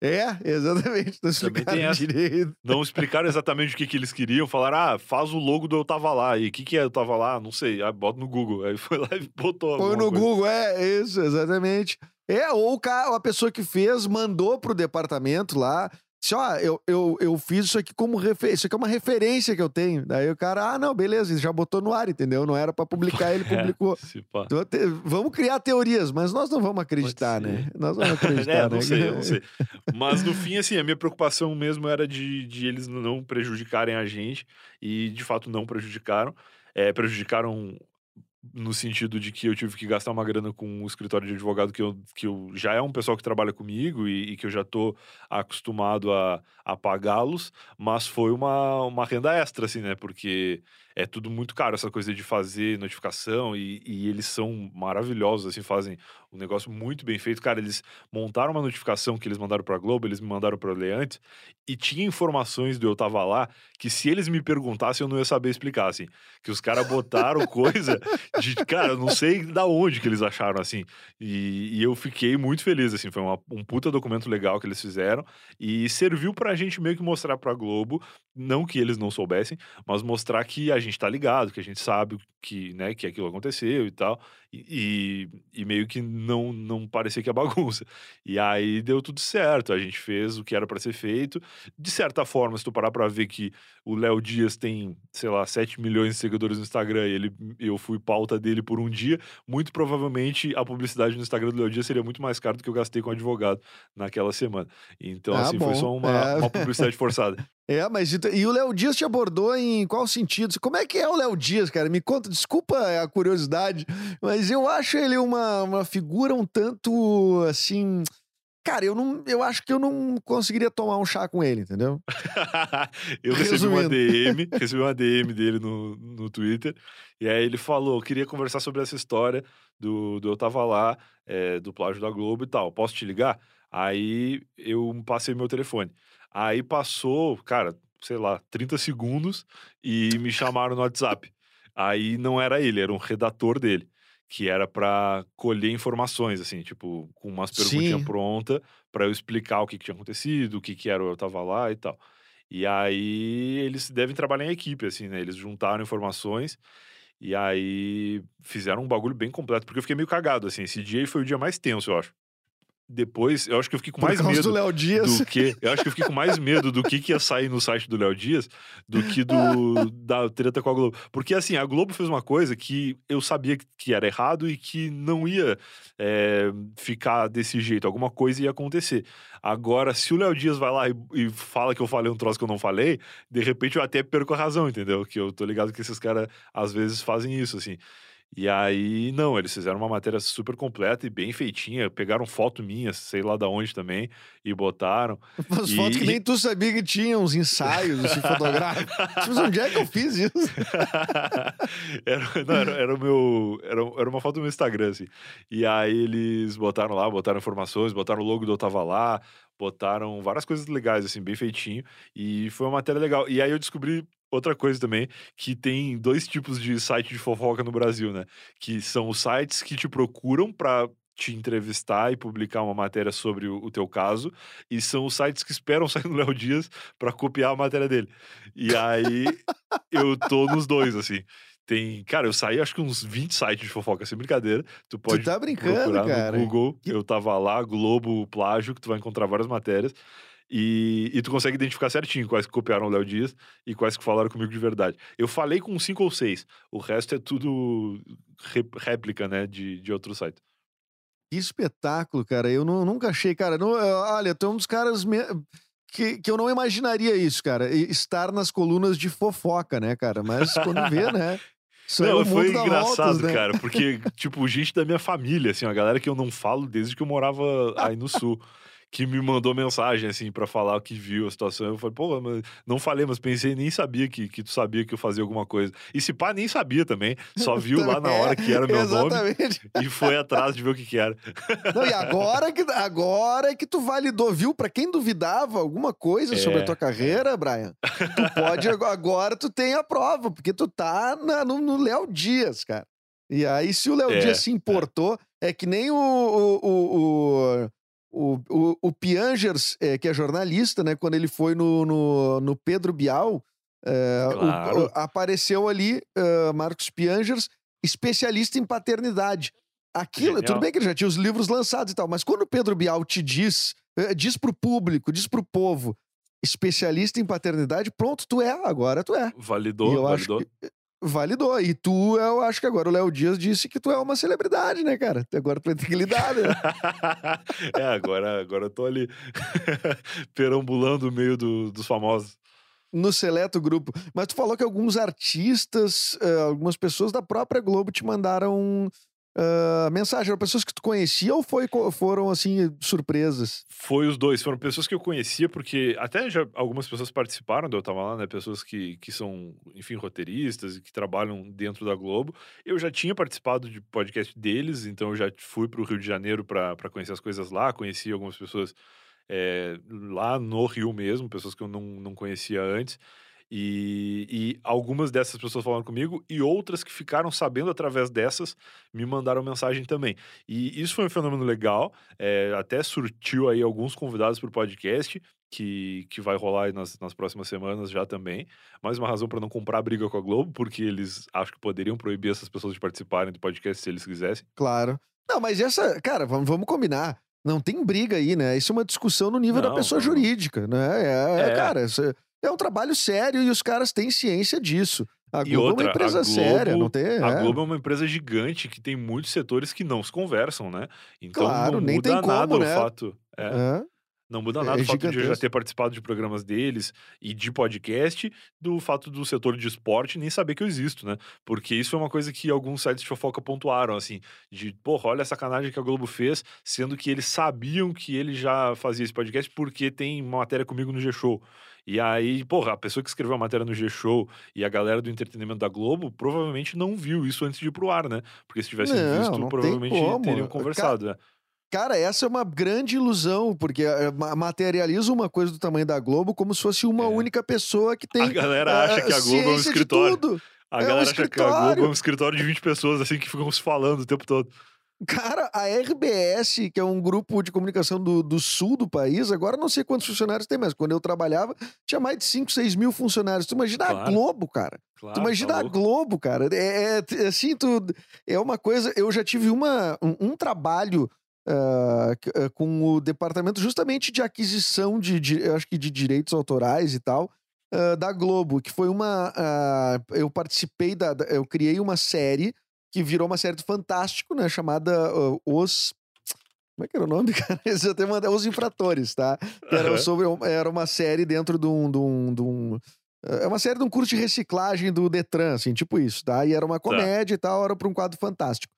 É, exatamente. Não explicaram direito. Não explicaram exatamente o que, que eles queriam. Falaram, ah, faz o logo do Eu Tava Lá. E o que, que é Eu Tava Lá? Não sei. Ah, bota no Google. Aí foi lá e botou. Põe no coisa. Google, é, isso, exatamente. É, ou o cara, a pessoa que fez mandou pro departamento lá. Disse, ó, eu, eu, eu fiz isso aqui como referência. Isso aqui é uma referência que eu tenho. Daí o cara, ah, não, beleza, ele já botou no ar, entendeu? Não era pra publicar, ele É, publicou. pá. Então, te- vamos criar teorias, mas nós não vamos acreditar, né? Nós vamos acreditar, É, né? não sei, eu não sei. Mas no fim, assim, a minha preocupação mesmo era de, de eles não prejudicarem a gente. E de fato não prejudicaram. É, prejudicaram no sentido de que eu tive que gastar uma grana com um escritório de advogado que eu, que eu já é um pessoal que trabalha comigo e, e que eu já tô acostumado a, a pagá-los, mas foi uma, uma renda extra, assim, né? Porque é tudo muito caro, essa coisa de fazer notificação e, e eles são maravilhosos, assim, fazem um negócio muito bem feito. Cara, eles montaram uma notificação que eles mandaram pra Globo, eles me mandaram pra ler antes, e tinha informações do Eu Tava Lá que se eles me perguntassem eu não ia saber explicar, assim. Que os caras botaram coisa de, cara, eu não sei da onde que eles acharam, assim. E, e eu fiquei muito feliz, assim. Foi uma, um puta documento legal que eles fizeram e serviu pra gente meio que mostrar pra Globo, não que eles não soubessem, mas mostrar que a gente tá ligado, que a gente sabe que, né, que aquilo aconteceu e tal. E, e, meio que não, não parecia que é bagunça. E aí deu tudo certo, a gente fez o que era para ser feito. De certa forma, se tu parar pra ver que o Léo Dias tem, sei lá, 7 milhões de seguidores no Instagram e ele, eu fui pauta dele por um dia, muito provavelmente a publicidade no Instagram do Léo Dias seria muito mais cara do que eu gastei com advogado naquela semana. Então, ah, assim, bom. foi só uma, é... uma publicidade forçada. É, mas e o Léo Dias te abordou em qual sentido? Como é que é o Léo Dias, cara? Me conta, desculpa a curiosidade, mas eu acho ele uma, uma figura um tanto assim. Cara, eu não, eu acho que eu não conseguiria tomar um chá com ele, entendeu? eu recebi Resumindo. uma DM, recebi uma DM dele no, no Twitter, e aí ele falou: queria conversar sobre essa história do, do eu tava lá, é, do plágio da Globo e tal. Posso te ligar? Aí eu passei meu telefone. Aí passou, cara, sei lá, 30 segundos e me chamaram no WhatsApp. Aí não era ele, era um redator dele, que era para colher informações, assim, tipo, com umas perguntinhas prontas para eu explicar o que, que, tinha acontecido, o que, que era eu tava lá e tal. E aí eles devem trabalhar em equipe, assim, né? Eles juntaram informações e aí fizeram um bagulho bem completo, porque eu fiquei meio cagado, assim. Esse dia foi o dia mais tenso, eu acho depois, eu acho que eu fiquei com mais medo do Léo Dias. Do que, eu acho que eu fiquei com mais medo do que, que ia sair no site do Léo Dias do que do da treta com a Globo. Porque assim, a Globo fez uma coisa que eu sabia que era errado e que não ia é, ficar desse jeito, alguma coisa ia acontecer. Agora, se o Léo Dias vai lá e, e, fala que eu falei um troço que eu não falei, de repente eu até perco a razão, entendeu? Que eu tô ligado que esses caras às vezes fazem isso, assim. E aí, não, eles fizeram uma matéria super completa e bem feitinha. Pegaram foto minha, sei lá da onde também, e botaram. As e... fotos que nem tu sabia que tinha, uns ensaios assim, fotográficos. Mas onde é que eu fiz isso? era, não, era, era, o meu. Era, era uma foto do meu Instagram, assim. E aí eles botaram lá, botaram informações, botaram o logo do Eu Tava Lá, botaram várias coisas legais, assim, bem feitinho. E foi uma matéria legal. E aí eu descobri outra coisa também, que tem dois tipos de site de fofoca no Brasil, né? Que são os sites que te procuram para te entrevistar e publicar uma matéria sobre o, o, teu caso, e são os sites que esperam sair no Léo Dias para copiar a matéria dele. E aí eu tô nos dois, assim. Tem, cara, eu saí acho que uns 20 sites de fofoca, sem brincadeira. Tu pode tu tá brincando, procurar cara. no Google. Eu tava lá, Globo Plágio, que tu vai encontrar várias matérias. E, e, tu consegue identificar certinho quais que copiaram o Léo Dias e quais que falaram comigo de verdade. Eu falei com cinco ou seis. O resto é tudo réplica, né, de, de outro site. Que espetáculo, cara. Eu não, nunca achei, cara. Não, olha, tu é um dos caras me... que, que eu não imaginaria isso, cara. Estar nas colunas de fofoca, né, cara? Mas quando vê, né? Isso não, é foi engraçado, voltas, né? cara, porque, tipo, gente da minha família, assim, a galera que eu não falo desde que eu morava aí no sul que me mandou mensagem, assim, para falar o que viu a situação. Eu falei, pô, mas não falei, mas pensei, nem sabia que, que tu sabia que eu fazia alguma coisa. E se pá, nem sabia também. Só viu lá na hora que era meu nome e foi atrás de ver o que, que era. Não, e agora que, agora é que tu validou, viu? Para quem duvidava alguma coisa é, sobre a tua carreira, é. Brian, tu pode, agora tu tem a prova, porque tu tá na, no, no Léo Dias, cara. E aí, se o Léo é, Dias se é. importou, é. que nem o, o, o, o, o, o Piangers, é, que é jornalista, né, quando ele foi no, no, no Pedro Bial, é, claro. o, apareceu ali uh, Marcos Piangers, especialista em paternidade. Aquilo, Genial. tudo bem que ele já tinha os livros lançados e tal, mas quando o Pedro Bial te diz, uh, diz pro público, diz pro povo, especialista em paternidade, pronto, tu é, agora tu é. Validou, validou. Que, validou. E tu, eu acho que agora o Léo Dias disse que tu é uma celebridade, né, cara? Agora tu vai ter que lidar, né? é, agora, agora eu tô ali perambulando no meio do, dos famosos. no seleto grupo. Mas tu falou que alguns artistas, eh, algumas pessoas da própria Globo te mandaram ah, mensagem. Eram pessoas que tu conhecia ou foi, foram, assim, surpresas? Foi os dois, foram pessoas que eu conhecia, porque até já algumas pessoas participaram de eu tava lá, né? Pessoas que, que são, enfim, roteiristas e que trabalham dentro da Globo. Eu já tinha participado de podcast deles, então eu já fui pro Rio de Janeiro para conhecer as coisas lá, conheci algumas pessoas é, lá no Rio mesmo, pessoas que eu não, não conhecia antes. E, e algumas dessas pessoas falaram comigo e outras que ficaram sabendo através dessas me mandaram mensagem também. E isso foi um fenômeno legal, é, até surtiu aí alguns convidados para o podcast, que, que vai rolar aí nas, nas próximas semanas já também. Mais uma razão para não comprar briga com a Globo, porque eles acho que poderiam proibir essas pessoas de participarem do podcast se eles quisessem. Claro. Não, mas essa, cara, vamos, vamos combinar. Não tem briga aí, né? Isso é uma discussão no nível da Não, pessoa não. jurídica, né? É, é, É. cara, isso é- é um trabalho sério e os caras têm ciência disso. A Globo é outra, uma a empresa Globo- séria, não tem. A é. Globo é uma empresa gigante que tem muitos setores que não se conversam, né? Então Claro, não nem muda tem como, nada né? o fato. é, É. Não muda É- nada é o fato de eu já ter participado de programas deles e de podcast, do fato do setor de esporte nem saber que eu existo, né? Porque isso foi uma coisa que alguns sites de fofoca pontuaram, assim, de, porra, olha a sacanagem que a Globo fez, sendo que eles sabiam que ele já fazia esse podcast porque tem uma matéria comigo no G-Show. E aí, porra, a pessoa que escreveu a matéria no G-Show e a galera do entretenimento da Globo provavelmente não viu isso antes de ir pro ar, né? Porque se tivessem Não, visto, não provavelmente teriam conversado, né? Cara, essa é uma grande ilusão, porque é, ma- materializa uma coisa do tamanho da Globo como se fosse uma É. única pessoa que tem. A galera ah, acha que a Globo é um escritório. A É um galera acha que a. Globo é um escritório de 20 pessoas, assim, que ficam se falando o tempo todo. Cara, a RBS, que é um grupo de comunicação do, do sul do país, agora não sei quantos funcionários tem, mas quando eu trabalhava, tinha mais de 5, 6 mil funcionários. Tu imagina a Claro. Globo, cara. Claro, Tu imagina tá a. Globo, cara. É, é- assim, tu, é uma coisa. Eu já tive uma, um, um trabalho ah, com o departamento justamente de aquisição de, de- eu acho que de direitos autorais e tal. ah, da Globo, que foi uma. ah, eu participei da- Eu criei uma série que virou uma série do Fantástico, né? Chamada ah, Os. Como é que era o nome, cara? Eu até mandei Os Infratores, tá? Que era sobre. Era uma série dentro de um. De um, de um é uma série de um curso de reciclagem do Detran, assim, tipo isso, tá? E era uma comédia e tal, era pra um quadro fantástico.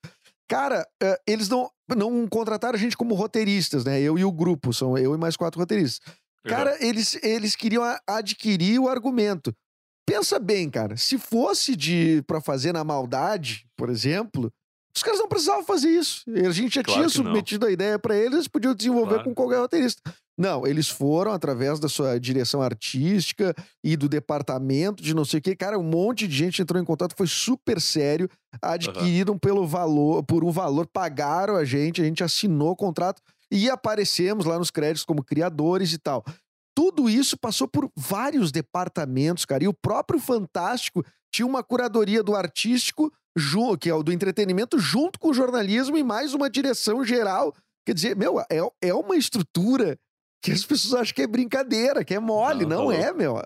Cara, eh, eles não, não contrataram a gente como roteiristas, né? Eu e o grupo, são eu e mais quatro roteiristas. Cara, eles, eles queriam adquirir o argumento. Pensa bem, cara, se fosse de para fazer na maldade, por exemplo, os caras não precisavam fazer isso. A gente já Claro tinha que não. submetido a ideia pra eles, eles podiam desenvolver Claro. com qualquer roteirista. Não, eles foram através da sua direção artística e do departamento de não sei o quê. Cara, um monte de gente entrou em contato, foi super sério, adquiriram pelo valor, por um valor, pagaram a gente, a gente assinou o contrato e aparecemos lá nos créditos como criadores e tal. Tudo isso passou por vários departamentos, cara. E o próprio Fantástico tinha uma curadoria do artístico, que é o do entretenimento, junto com o jornalismo e mais uma direção geral. Quer dizer, meu, é, é uma estrutura que as pessoas acham que é brincadeira, que é mole. Não, Não, é, meu.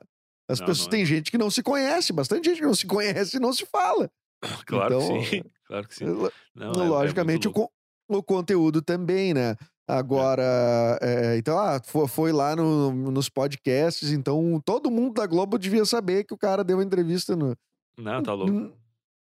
As Não, pessoas não é. têm gente que não se conhece, bastante gente que não se conhece e não se fala. Claro Então, que sim. Claro que sim. Lo- Não, é- é Logicamente, o, louco. con- o conteúdo também, né? Agora, é, então, ah, fo- foi, lá no- nos podcasts, então todo mundo da Globo devia saber que o cara deu uma entrevista no. Não, tá louco.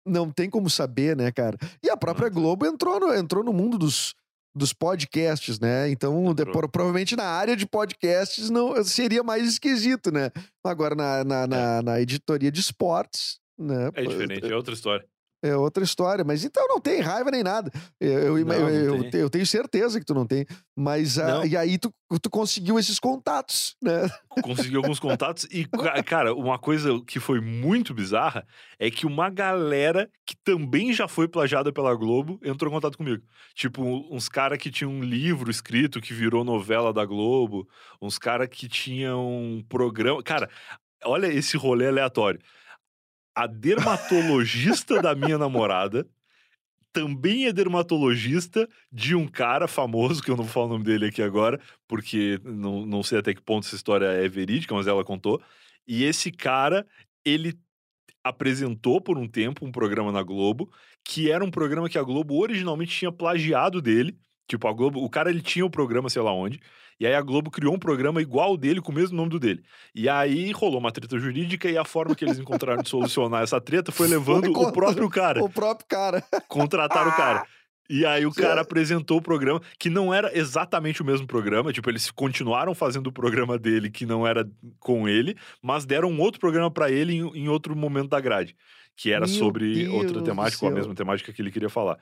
Não tem como saber, né, cara? E a própria Não. Globo entrou no, entrou no mundo dos, dos podcasts, né? Então, depois, provavelmente na área de podcasts não seria mais esquisito, né? Agora, na, na, na, na editoria de esportes, né? É diferente, é outra história. É outra história, mas então não tem raiva nem nada. Eu, eu, Não, não eu- te- eu tenho certeza que tu não tem. Mas ah, Não. e aí tu, tu conseguiu esses contatos, né? Consegui alguns contatos e, ca- cara, uma coisa que foi muito bizarra é que uma galera que também já foi plagiada pela Globo entrou em contato comigo. Tipo, uns caras que tinham um livro escrito que virou novela da Globo, uns caras que tinham um programa. Cara, olha esse rolê aleatório. A dermatologista da minha namorada também é dermatologista de um cara famoso, que eu não vou falar o nome dele aqui agora, porque não, não sei até que ponto essa história é verídica, mas ela contou. E esse cara, ele apresentou por um tempo um programa na Globo, que era um programa que a Globo originalmente tinha plagiado dele. Tipo, a Globo, o cara ele tinha o programa, sei lá onde, e aí a Globo criou um programa igual dele, com o mesmo nome do dele. E aí rolou uma treta jurídica e a forma que eles encontraram de solucionar essa treta foi levando contra o próprio cara. O próprio cara. Contrataram o cara. E aí o cara apresentou o programa, que não era exatamente o mesmo programa, tipo, eles continuaram fazendo o programa dele, que não era com ele, mas deram um outro programa pra ele em, em outro momento da grade, que era Meu sobre Deus outra temática, ou a mesma temática que ele queria falar.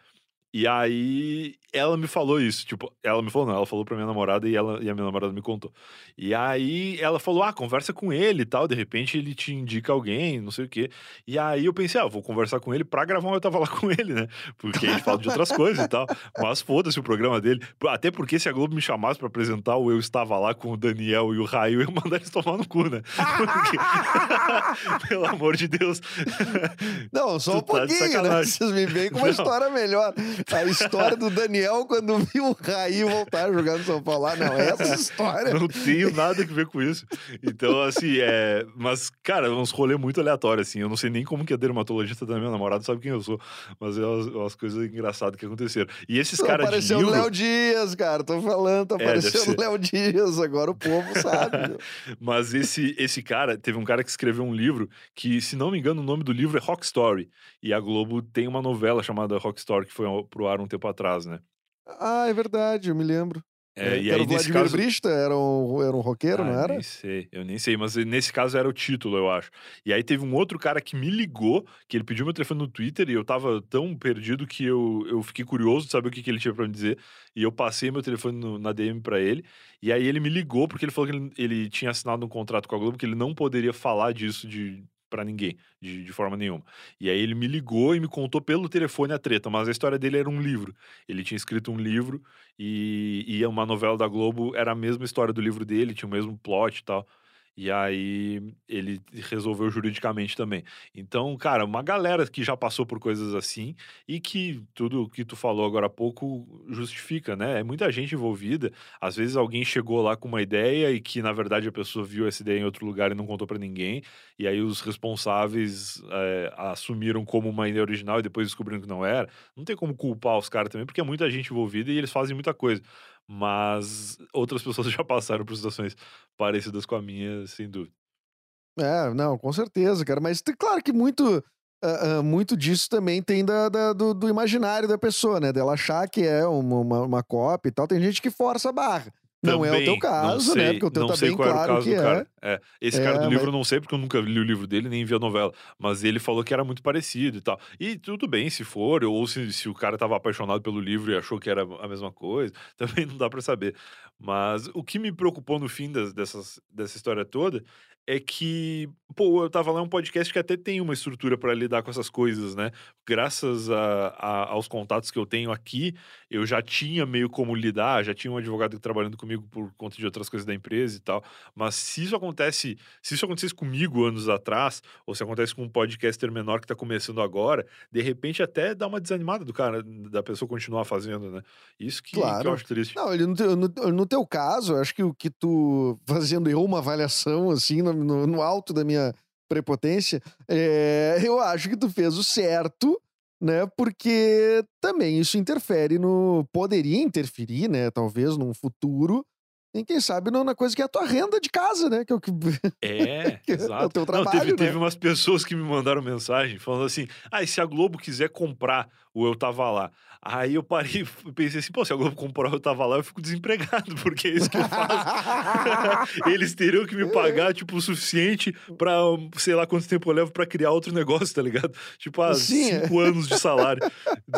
E aí ela me falou isso, tipo, ela me falou, não, ela falou pra minha namorada e, ela, e a minha namorada me contou. E aí ela falou, ah, conversa com ele e tal, de repente ele te indica alguém, não sei o quê. E aí eu pensei, ah, vou conversar com ele pra gravar um Eu Tava Lá com ele, né? Porque a gente fala de outras coisas e tal. Mas foda-se o programa dele. Até porque se a Globo me chamasse pra apresentar o Eu Estava Lá com o Daniel e o Raio, eu ia mandar eles tomar no cu, né? Porque, pelo amor de Deus. Não, só um Tu tá de pouquinho, né? sacanagem. Vocês me veem com uma Não. história melhor. A história do Daniel quando viu o Raí voltar a jogar no São Paulo. Ah, não, essa história. Não tenho nada que ver com isso. Então, assim, é. Mas, cara, uns rolê muito aleatórios, assim. Eu não sei nem como que a dermatologista da minha namorada sabe quem eu sou. Mas é umas, umas coisas engraçadas que aconteceram. E esses caras de aparecendo livro... Léo Dias, cara. Tô falando, tá É, aparecendo ser. Léo Dias. Agora o povo sabe. Mas esse, esse cara, teve um cara que escreveu um livro que, se não me engano, o nome do livro é Rock Story. E a Globo tem uma novela chamada Rock Story que foi pro ar um tempo atrás, né? Ah, é verdade, eu me lembro. É, e era aí, o Vladimir caso. Brista, era um, era um roqueiro, Ah, não era? Nem sei, eu nem sei, mas nesse caso era o título, eu acho. E aí teve um outro cara que me ligou, que ele pediu meu telefone no Twitter e eu tava tão perdido que eu, eu fiquei curioso de saber o que, que ele tinha pra me dizer. E eu passei meu telefone no- na DM pra ele. E aí ele me ligou porque ele falou que ele, ele tinha assinado um contrato com a Globo que ele não poderia falar disso de para ninguém, de, de forma nenhuma. E aí ele me ligou e me contou pelo telefone a treta, mas a história dele era um livro. Ele tinha escrito um livro e, e uma novela da Globo era a mesma história do livro dele, tinha o mesmo plot e tal. E aí ele resolveu juridicamente também. Então, cara, uma galera que já passou por coisas assim e que tudo que tu falou agora há pouco justifica, né? É muita gente envolvida. Às vezes alguém chegou lá com uma ideia e que na verdade a pessoa viu essa ideia em outro lugar e não contou pra ninguém. E aí os responsáveis é, assumiram como uma ideia original e depois descobriram que não era. Não tem como culpar os caras também, porque é muita gente envolvida e eles fazem muita coisa. Mas outras pessoas já passaram por situações parecidas com a minha, sem dúvida. É, não, com certeza, cara. Mas claro que muito, ah, ah, muito disso também tem da, da- do, do imaginário da pessoa, né? Dela achar que é uma, uma, uma cópia e tal. Tem gente que força a barra. Não é o Também, teu caso, né? sei- Porque o teu não tá sei bem qual era o claro caso do é. cara. É, esse cara É, do livro mas- eu não sei, porque eu nunca li o livro dele, nem vi a novela. Mas ele falou que era muito parecido e tal. E tudo bem, se for, ou se, se o cara tava apaixonado pelo livro e achou que era a mesma coisa, também não dá pra saber. Mas o que me preocupou no fim das- dessas, dessa história toda é que, pô, eu tava lá em um podcast que até tem uma estrutura pra lidar com essas coisas, né? Graças a- a- aos contatos que eu tenho aqui, eu já tinha meio como lidar, já tinha um advogado trabalhando comigo por conta de outras coisas da empresa e tal. Mas se isso acontece, se isso acontecesse comigo anos atrás, ou se acontece com um podcaster menor que tá começando agora, de repente até dá uma desanimada do cara, da pessoa continuar fazendo, né? Isso que, que Claro. eu acho triste. Não, ele no, teu, no, no teu caso, eu acho que o que tu, fazendo eu uma avaliação, assim, no, no, alto da minha prepotência, é, eu acho que tu fez o certo, né? Porque também isso interfere no. Poderia interferir, né? Talvez num futuro. Em quem sabe não na coisa que é a tua renda de casa, né? Que é o que. É, É o exato. teu Não, trabalho, teve, né? teve umas pessoas que me mandaram mensagem falando assim: ah, e se a Globo quiser comprar o Eu Tava Lá? Aí eu parei e pensei assim: pô, se a Globo comprar o Eu Tava Lá, eu fico desempregado, porque é isso que eu faço. Eles teriam que me pagar, tipo, o suficiente pra, sei lá quanto tempo eu levo pra criar outro negócio, tá ligado? Tipo, ah, Sim, é. cinco anos de salário,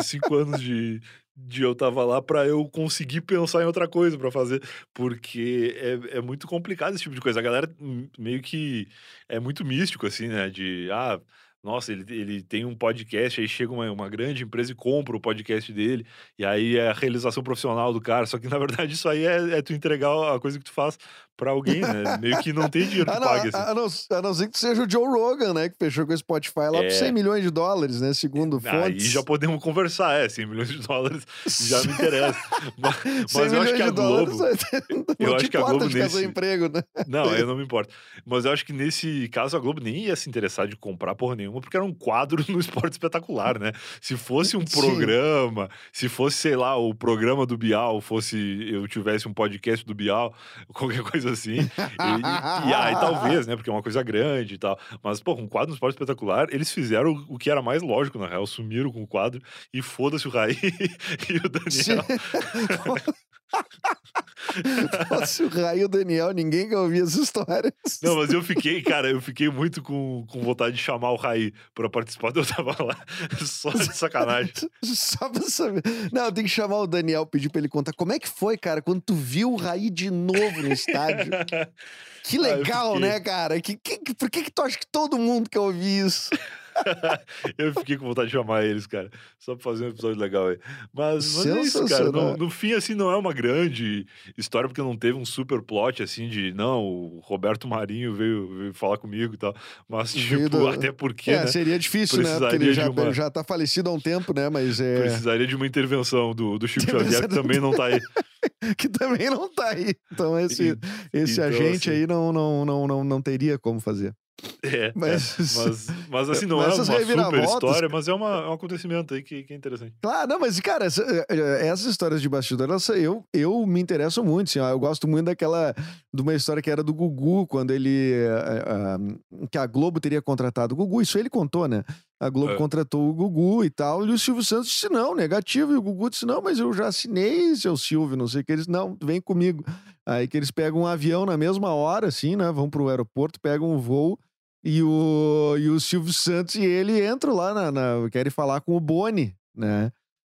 cinco anos de, de eu tava lá pra eu conseguir pensar em outra coisa pra fazer, porque é, é muito complicado esse tipo de coisa. A galera hum, meio que é muito místico, assim, né? De, ah, nossa, ele, ele tem um podcast, aí chega uma, uma grande empresa e compra o podcast dele, e aí é a realização profissional do cara. Só que, na verdade, isso aí é, é tu entregar a coisa que tu faz pra alguém, né? Meio que não tem dinheiro que A não, pague, assim. a, não, a não ser que seja o Joe Rogan, né? Que fechou com o Spotify lá por É. 100 milhões de dólares, né? Segundo Aí fontes. já podemos conversar, é, 100 milhões de dólares já me interessa. Mas, 100 mas eu acho que a dólares, Globo. não eu acho que a Globo nesse- emprego, né? Não, eu não me importo. Mas eu acho que nesse caso a Globo nem ia se interessar de comprar porra nenhuma, porque era um quadro no esporte espetacular, né? Se fosse um Sim. programa, se fosse, sei lá, o programa do Bial, fosse eu tivesse um podcast do Bial, qualquer coisa assim. E, e- aí talvez, né? Porque é uma coisa grande e tal. Mas, pô, um quadro no esporte espetacular, eles fizeram o- o que era mais lógico, na real. Sumiram com o quadro e foda-se o Raí e o Daniel. Nossa, o Raio e o Daniel, ninguém quer ouvir essa história. Não, mas eu fiquei, cara, eu fiquei muito com, com vontade de chamar o Raí pra participar, eu tava lá só de sacanagem. Só pra saber. Não, tem que chamar o Daniel, pedir pra ele contar. Como é que foi, cara, quando tu viu o Raí de novo no estádio? Que Ah, legal, fiquei. né, cara? Que, que, por que, que tu acha que todo mundo quer ouvir isso? eu fiquei com vontade de chamar eles, cara, só pra fazer um episódio legal aí. Mas, mas é isso, cara. No, no fim, assim, não é uma grande história, porque não teve um super plot, assim, de não, o Roberto Marinho veio, veio falar comigo e tal. Mas, tipo, do- até porque, é, né? seria difícil, né? Porque ele já, de uma- ele já tá falecido há um tempo, né? Mas é. Precisaria de uma intervenção do, do Chico Xavier, que também não tá aí. que também não tá aí. Então, esse, esse então, agente assim- aí não, não, não, não, não teria como fazer. É, Mas- é. mas, mas assim, não Mas é uma super história, mas é, uma, é um acontecimento aí que, que é interessante. Claro, não, mas, cara, essa- eh, essas histórias de bastidor, elas- eu, eu me interesso muito, assim, ó, eu gosto muito daquela, de uma história que era do Gugu, quando ele, que a Globo teria contratado o Gugu, isso ele contou, né? A Globo É. contratou o Gugu e tal, e o Silvio Santos disse não, negativo, e o Gugu disse não, mas eu já assinei, seu Silvio, não sei o que, eles, não, vem comigo. Aí que eles pegam um avião na mesma hora, assim, né, vão pro aeroporto, pegam um voo, e o, e o Silvio Santos e ele entram lá na, na querem falar com o Boni, né?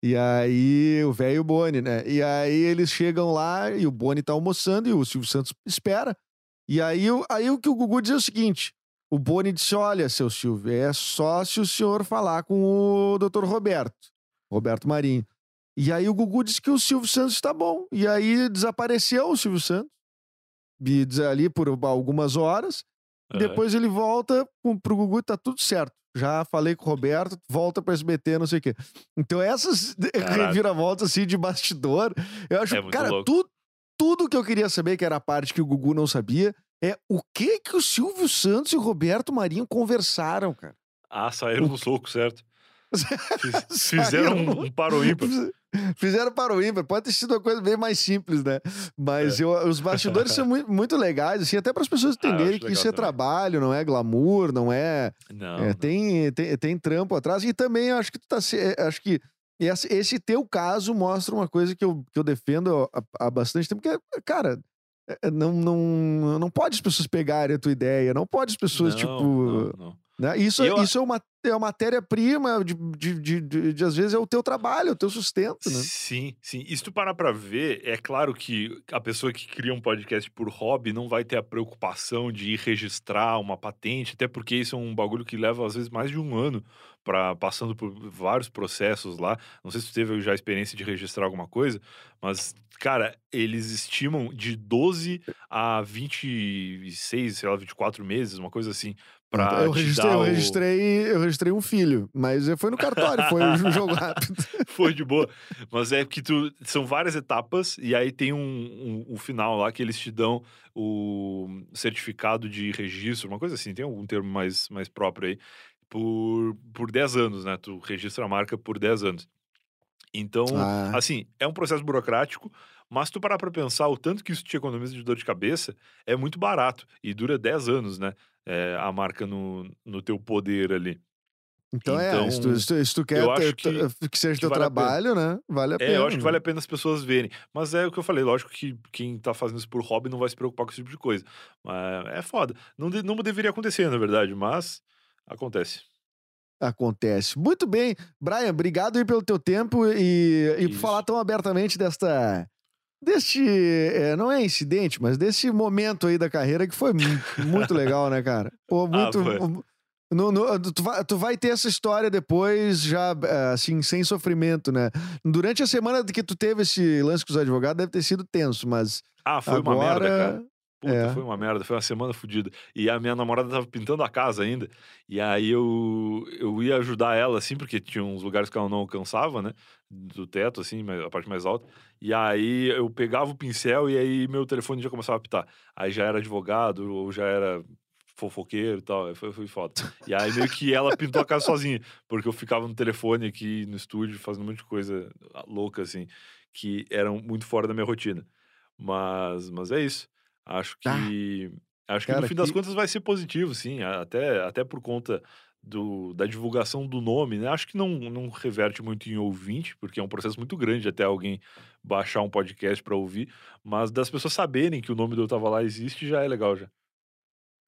E aí, o velho Boni, né? E aí eles chegam lá e o Boni tá almoçando e o Silvio Santos espera. E aí, o- aí o que o Gugu diz é o seguinte: o Boni disse: Olha, seu Silvio, é só se o senhor falar com o doutor Roberto, Roberto Marinho. E aí o Gugu disse que o Silvio Santos está bom. E aí desapareceu o Silvio Santos. E diz ali por algumas horas. É. Depois ele volta com- pro Gugu e tá tudo certo. Já falei com o Roberto, volta pro SBT, não sei o quê. Então essas Caraca. reviravoltas assim de bastidor, eu acho, É cara, tu, tudo que eu queria saber, que era a parte que o Gugu não sabia, é o que que o Silvio Santos e o Roberto Marinho conversaram, cara. Ah, saíram O- no soco, certo? Fiz- Fizeram um, um paro ímpar. Fizeram para o ímpar. Pode ter sido uma coisa bem mais simples, né? É. Mas eu- os bastidores são muito, muito legais, assim, até para as pessoas Ah, entenderem acho que isso é também. trabalho, não é glamour, não é. Não. É, não. tem, tem, tem trampo atrás. E também acho que tu tá. é, Acho que esse, esse teu caso mostra uma coisa que eu, que eu defendo há, há bastante tempo, que é, cara. É, Não, não, não pode as pessoas pegarem a tua ideia, não pode as pessoas, Não, tipo. não, não. Né? Isso, eu- isso é uma, é uma matéria-prima de, de, de, de, de, às vezes, é o teu trabalho, é o teu sustento, né? Sim, sim. E se tu parar pra ver, é claro que a pessoa que cria um podcast por hobby não vai ter a preocupação de ir registrar uma patente, até porque isso é um bagulho que leva, às vezes, mais de um ano para passando por vários processos lá. Não sei se tu teve já a experiência de registrar alguma coisa, mas, cara, eles estimam de 12 a 26, sei lá, 24 meses, uma coisa assim, pra eu, te registrei, dar eu, o- registrei, eu registrei um filho, mas foi no cartório, foi um jogo rápido. Foi de boa. Mas é que tu. São várias etapas, e aí tem um, um, um final lá que eles te dão o certificado de registro, uma coisa assim, tem algum termo mais, mais próprio aí. Por, por 10 anos, né? Tu registra a marca por 10 anos. Então, Ah. assim, é um processo burocrático, mas tu parar pra pensar o tanto que isso te economiza de dor de cabeça, é muito barato. E dura 10 anos, né? é, a marca no, no teu poder ali. Então, é, Então, se tu, se se tu quer ter- que- ter- que seja que teu vale trabalho, né? Vale a pena. É, eu acho que né? vale a pena as pessoas verem. Mas é o que eu falei, lógico que quem tá fazendo isso por hobby não vai se preocupar com esse tipo de coisa. Mas é foda. Não, de- não deveria acontecer, na verdade, mas acontece. Acontece. Muito bem. Brian, obrigado aí pelo teu tempo e, e por falar tão abertamente desta. Deste. é, não é incidente, mas desse momento aí da carreira que foi mu- muito legal, né, cara? Pô, muito. Ah, no- no- tu, vai, tu vai ter essa história depois, já, é, assim, sem sofrimento, né? Durante a semana que tu teve esse lance com os advogados, deve ter sido tenso, mas Ah, foi agora. uma merda, cara. Puta, É. foi uma merda, foi uma semana fodida. E a minha namorada tava pintando a casa ainda. E aí eu, eu ia ajudar ela, assim, porque tinha uns lugares que ela não alcançava, né? Do teto, assim, a parte mais alta. E aí eu pegava o pincel e aí meu telefone já começava a apitar. Aí já era advogado ou já era fofoqueiro e tal. Foi, foi foda. E aí meio que ela pintou a casa sozinha. Porque eu ficava no telefone aqui no estúdio fazendo um monte de coisa louca, assim, que eram muito fora da minha rotina. Mas, mas é isso. Acho Tá. que. Acho que Cara, no fim das que- contas vai ser positivo, sim. Até, até por conta do, da divulgação do nome, né? Acho que não, não reverte muito em ouvinte, porque é um processo muito grande até alguém baixar um podcast para ouvir. Mas das pessoas saberem que o nome do Eu Tava Lá existe já é legal já.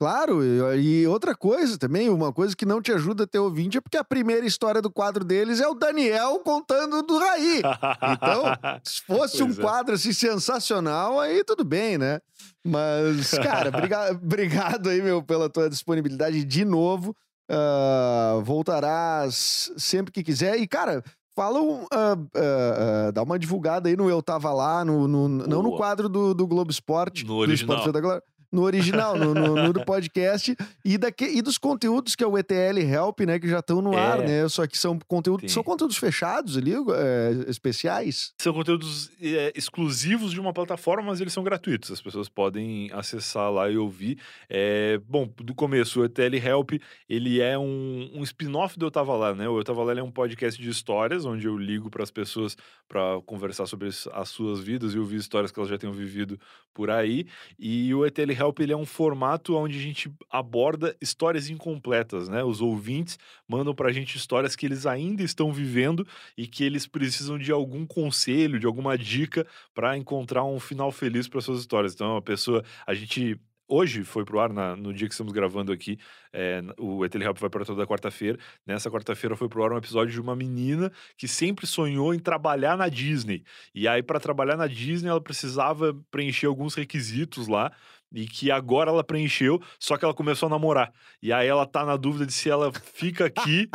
Claro, e, outra coisa também, uma coisa que não te ajuda a ter ouvinte é porque a primeira história do quadro deles é o Daniel contando do Raí. Então, Se fosse um Pois é. quadro assim sensacional, aí tudo bem, né? Mas, cara, briga- obrigado aí, meu, pela tua disponibilidade de novo. Ah, voltarás sempre que quiser. E, cara, fala um. ah, ah, dá uma divulgada aí no Eu Tava Lá, no, no- não no quadro do, do Globo Esporte. No do original. Esporte Espetacular, No original, no, no- no podcast. E, daque, e dos conteúdos que é o ETL Help, né? Que já estão no É. ar, né? Só que são conteúdos, são conteúdos fechados ali, é, especiais. São conteúdos é, exclusivos de uma plataforma, mas eles são gratuitos. As pessoas podem acessar lá e ouvir. É, bom, do começo, o ETL Help, ele é um, um spin-off do Eu Tava Lá, né? O Eu Tava Lá é um podcast de histórias, onde eu ligo para as pessoas para conversar sobre as as suas vidas e ouvir histórias que elas já tenham vivido por aí. E o ETL Help, ele é um formato onde a gente aborda histórias incompletas, né? Os ouvintes mandam pra gente histórias que eles ainda estão vivendo e que eles precisam de algum conselho, de alguma dica para encontrar um final feliz para suas histórias. Então, a pessoa, a gente hoje foi pro ar na- no dia que estamos gravando aqui, é, o ETL Help vai para toda quarta-feira. Nessa quarta-feira foi pro ar um episódio de uma menina que sempre sonhou em trabalhar na Disney. E aí para trabalhar na Disney ela precisava preencher alguns requisitos lá. E que agora ela preencheu, só que ela começou a namorar. E aí ela tá na dúvida de se ela fica aqui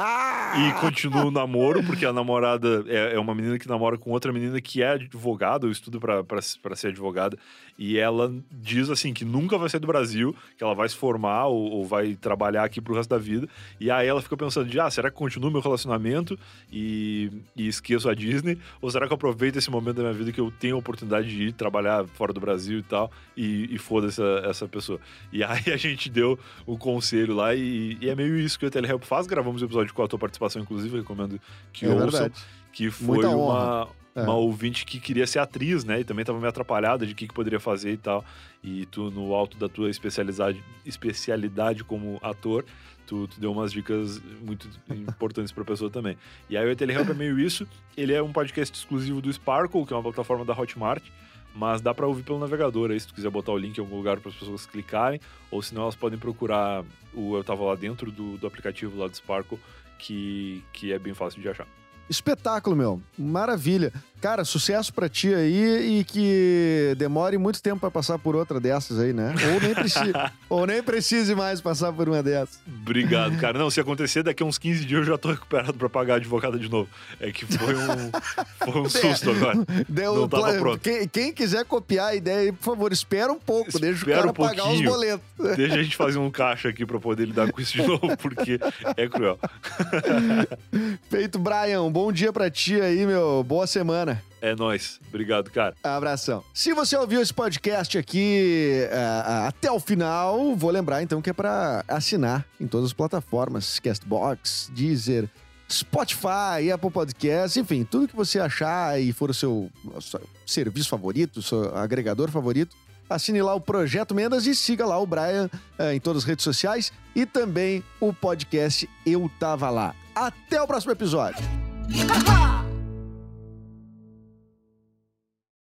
e continua o namoro, porque a namorada é, é uma menina que namora com outra menina que é advogada, pra- pra pra ser advogada, e ela diz assim que nunca vai sair do Brasil, que ela vai se formar ou, ou vai trabalhar aqui pro resto da vida. E aí ela fica pensando de, ah, será que continua meu relacionamento e, e esqueço a Disney? Ou será que eu aproveito esse momento da minha vida que eu tenho a oportunidade de ir trabalhar fora do Brasil e tal, e, e foda essa, essa pessoa? E aí a gente deu o conselho lá e, e é meio isso que o Telehelp faz. Gravamos o episódio com a tua participação, inclusive, recomendo que é ouçam. verdade. Que foi uma. É. uma ouvinte que queria ser atriz, né? E também tava meio atrapalhada de o que, que poderia fazer e tal. E tu, no alto da tua especialidade, especialidade como ator, tu, tu deu umas dicas muito importantes pra pessoa também. E aí o Telehelp é meio isso. Ele é um podcast exclusivo do Sparkle, que é uma plataforma da Hotmart. Mas dá pra ouvir pelo navegador aí, se tu quiser botar o link em algum lugar para as pessoas clicarem, ou senão elas podem procurar o Eu Tava Lá dentro do, do aplicativo lá do Sparkle, que, que é bem fácil de achar. Espetáculo, meu. Maravilha. Cara, sucesso pra ti aí e que demore muito tempo pra passar por outra dessas aí, né? Ou nem, preci... Ou nem precise mais passar por uma dessas. Obrigado, cara. Não, se acontecer, daqui a uns 15 dias eu já tô recuperado pra pagar a advogada de novo. É que foi um, foi um susto agora. Deu Não tava pronto. Quem, quem quiser copiar a ideia aí, por favor, espera um pouco. deixa o Espera cara um pagar os boletos. Deixa a gente fazer um caixa aqui pra poder lidar com isso de novo, porque é cruel. Feito, Brian. Bom dia pra ti aí, meu. Boa semana. É nóis. Obrigado, cara. Abração. Se você ouviu esse podcast aqui ah, até o final, vou lembrar então que é para assinar em todas as plataformas: Castbox, Deezer, Spotify, Apple Podcasts, enfim, tudo que você achar e for o seu, o seu serviço favorito, o seu agregador favorito. Assine lá o Projeto Mendas e siga lá o Brian eh, em todas as redes sociais e também o podcast Eu Tava Lá. Até o próximo episódio. Ha ha!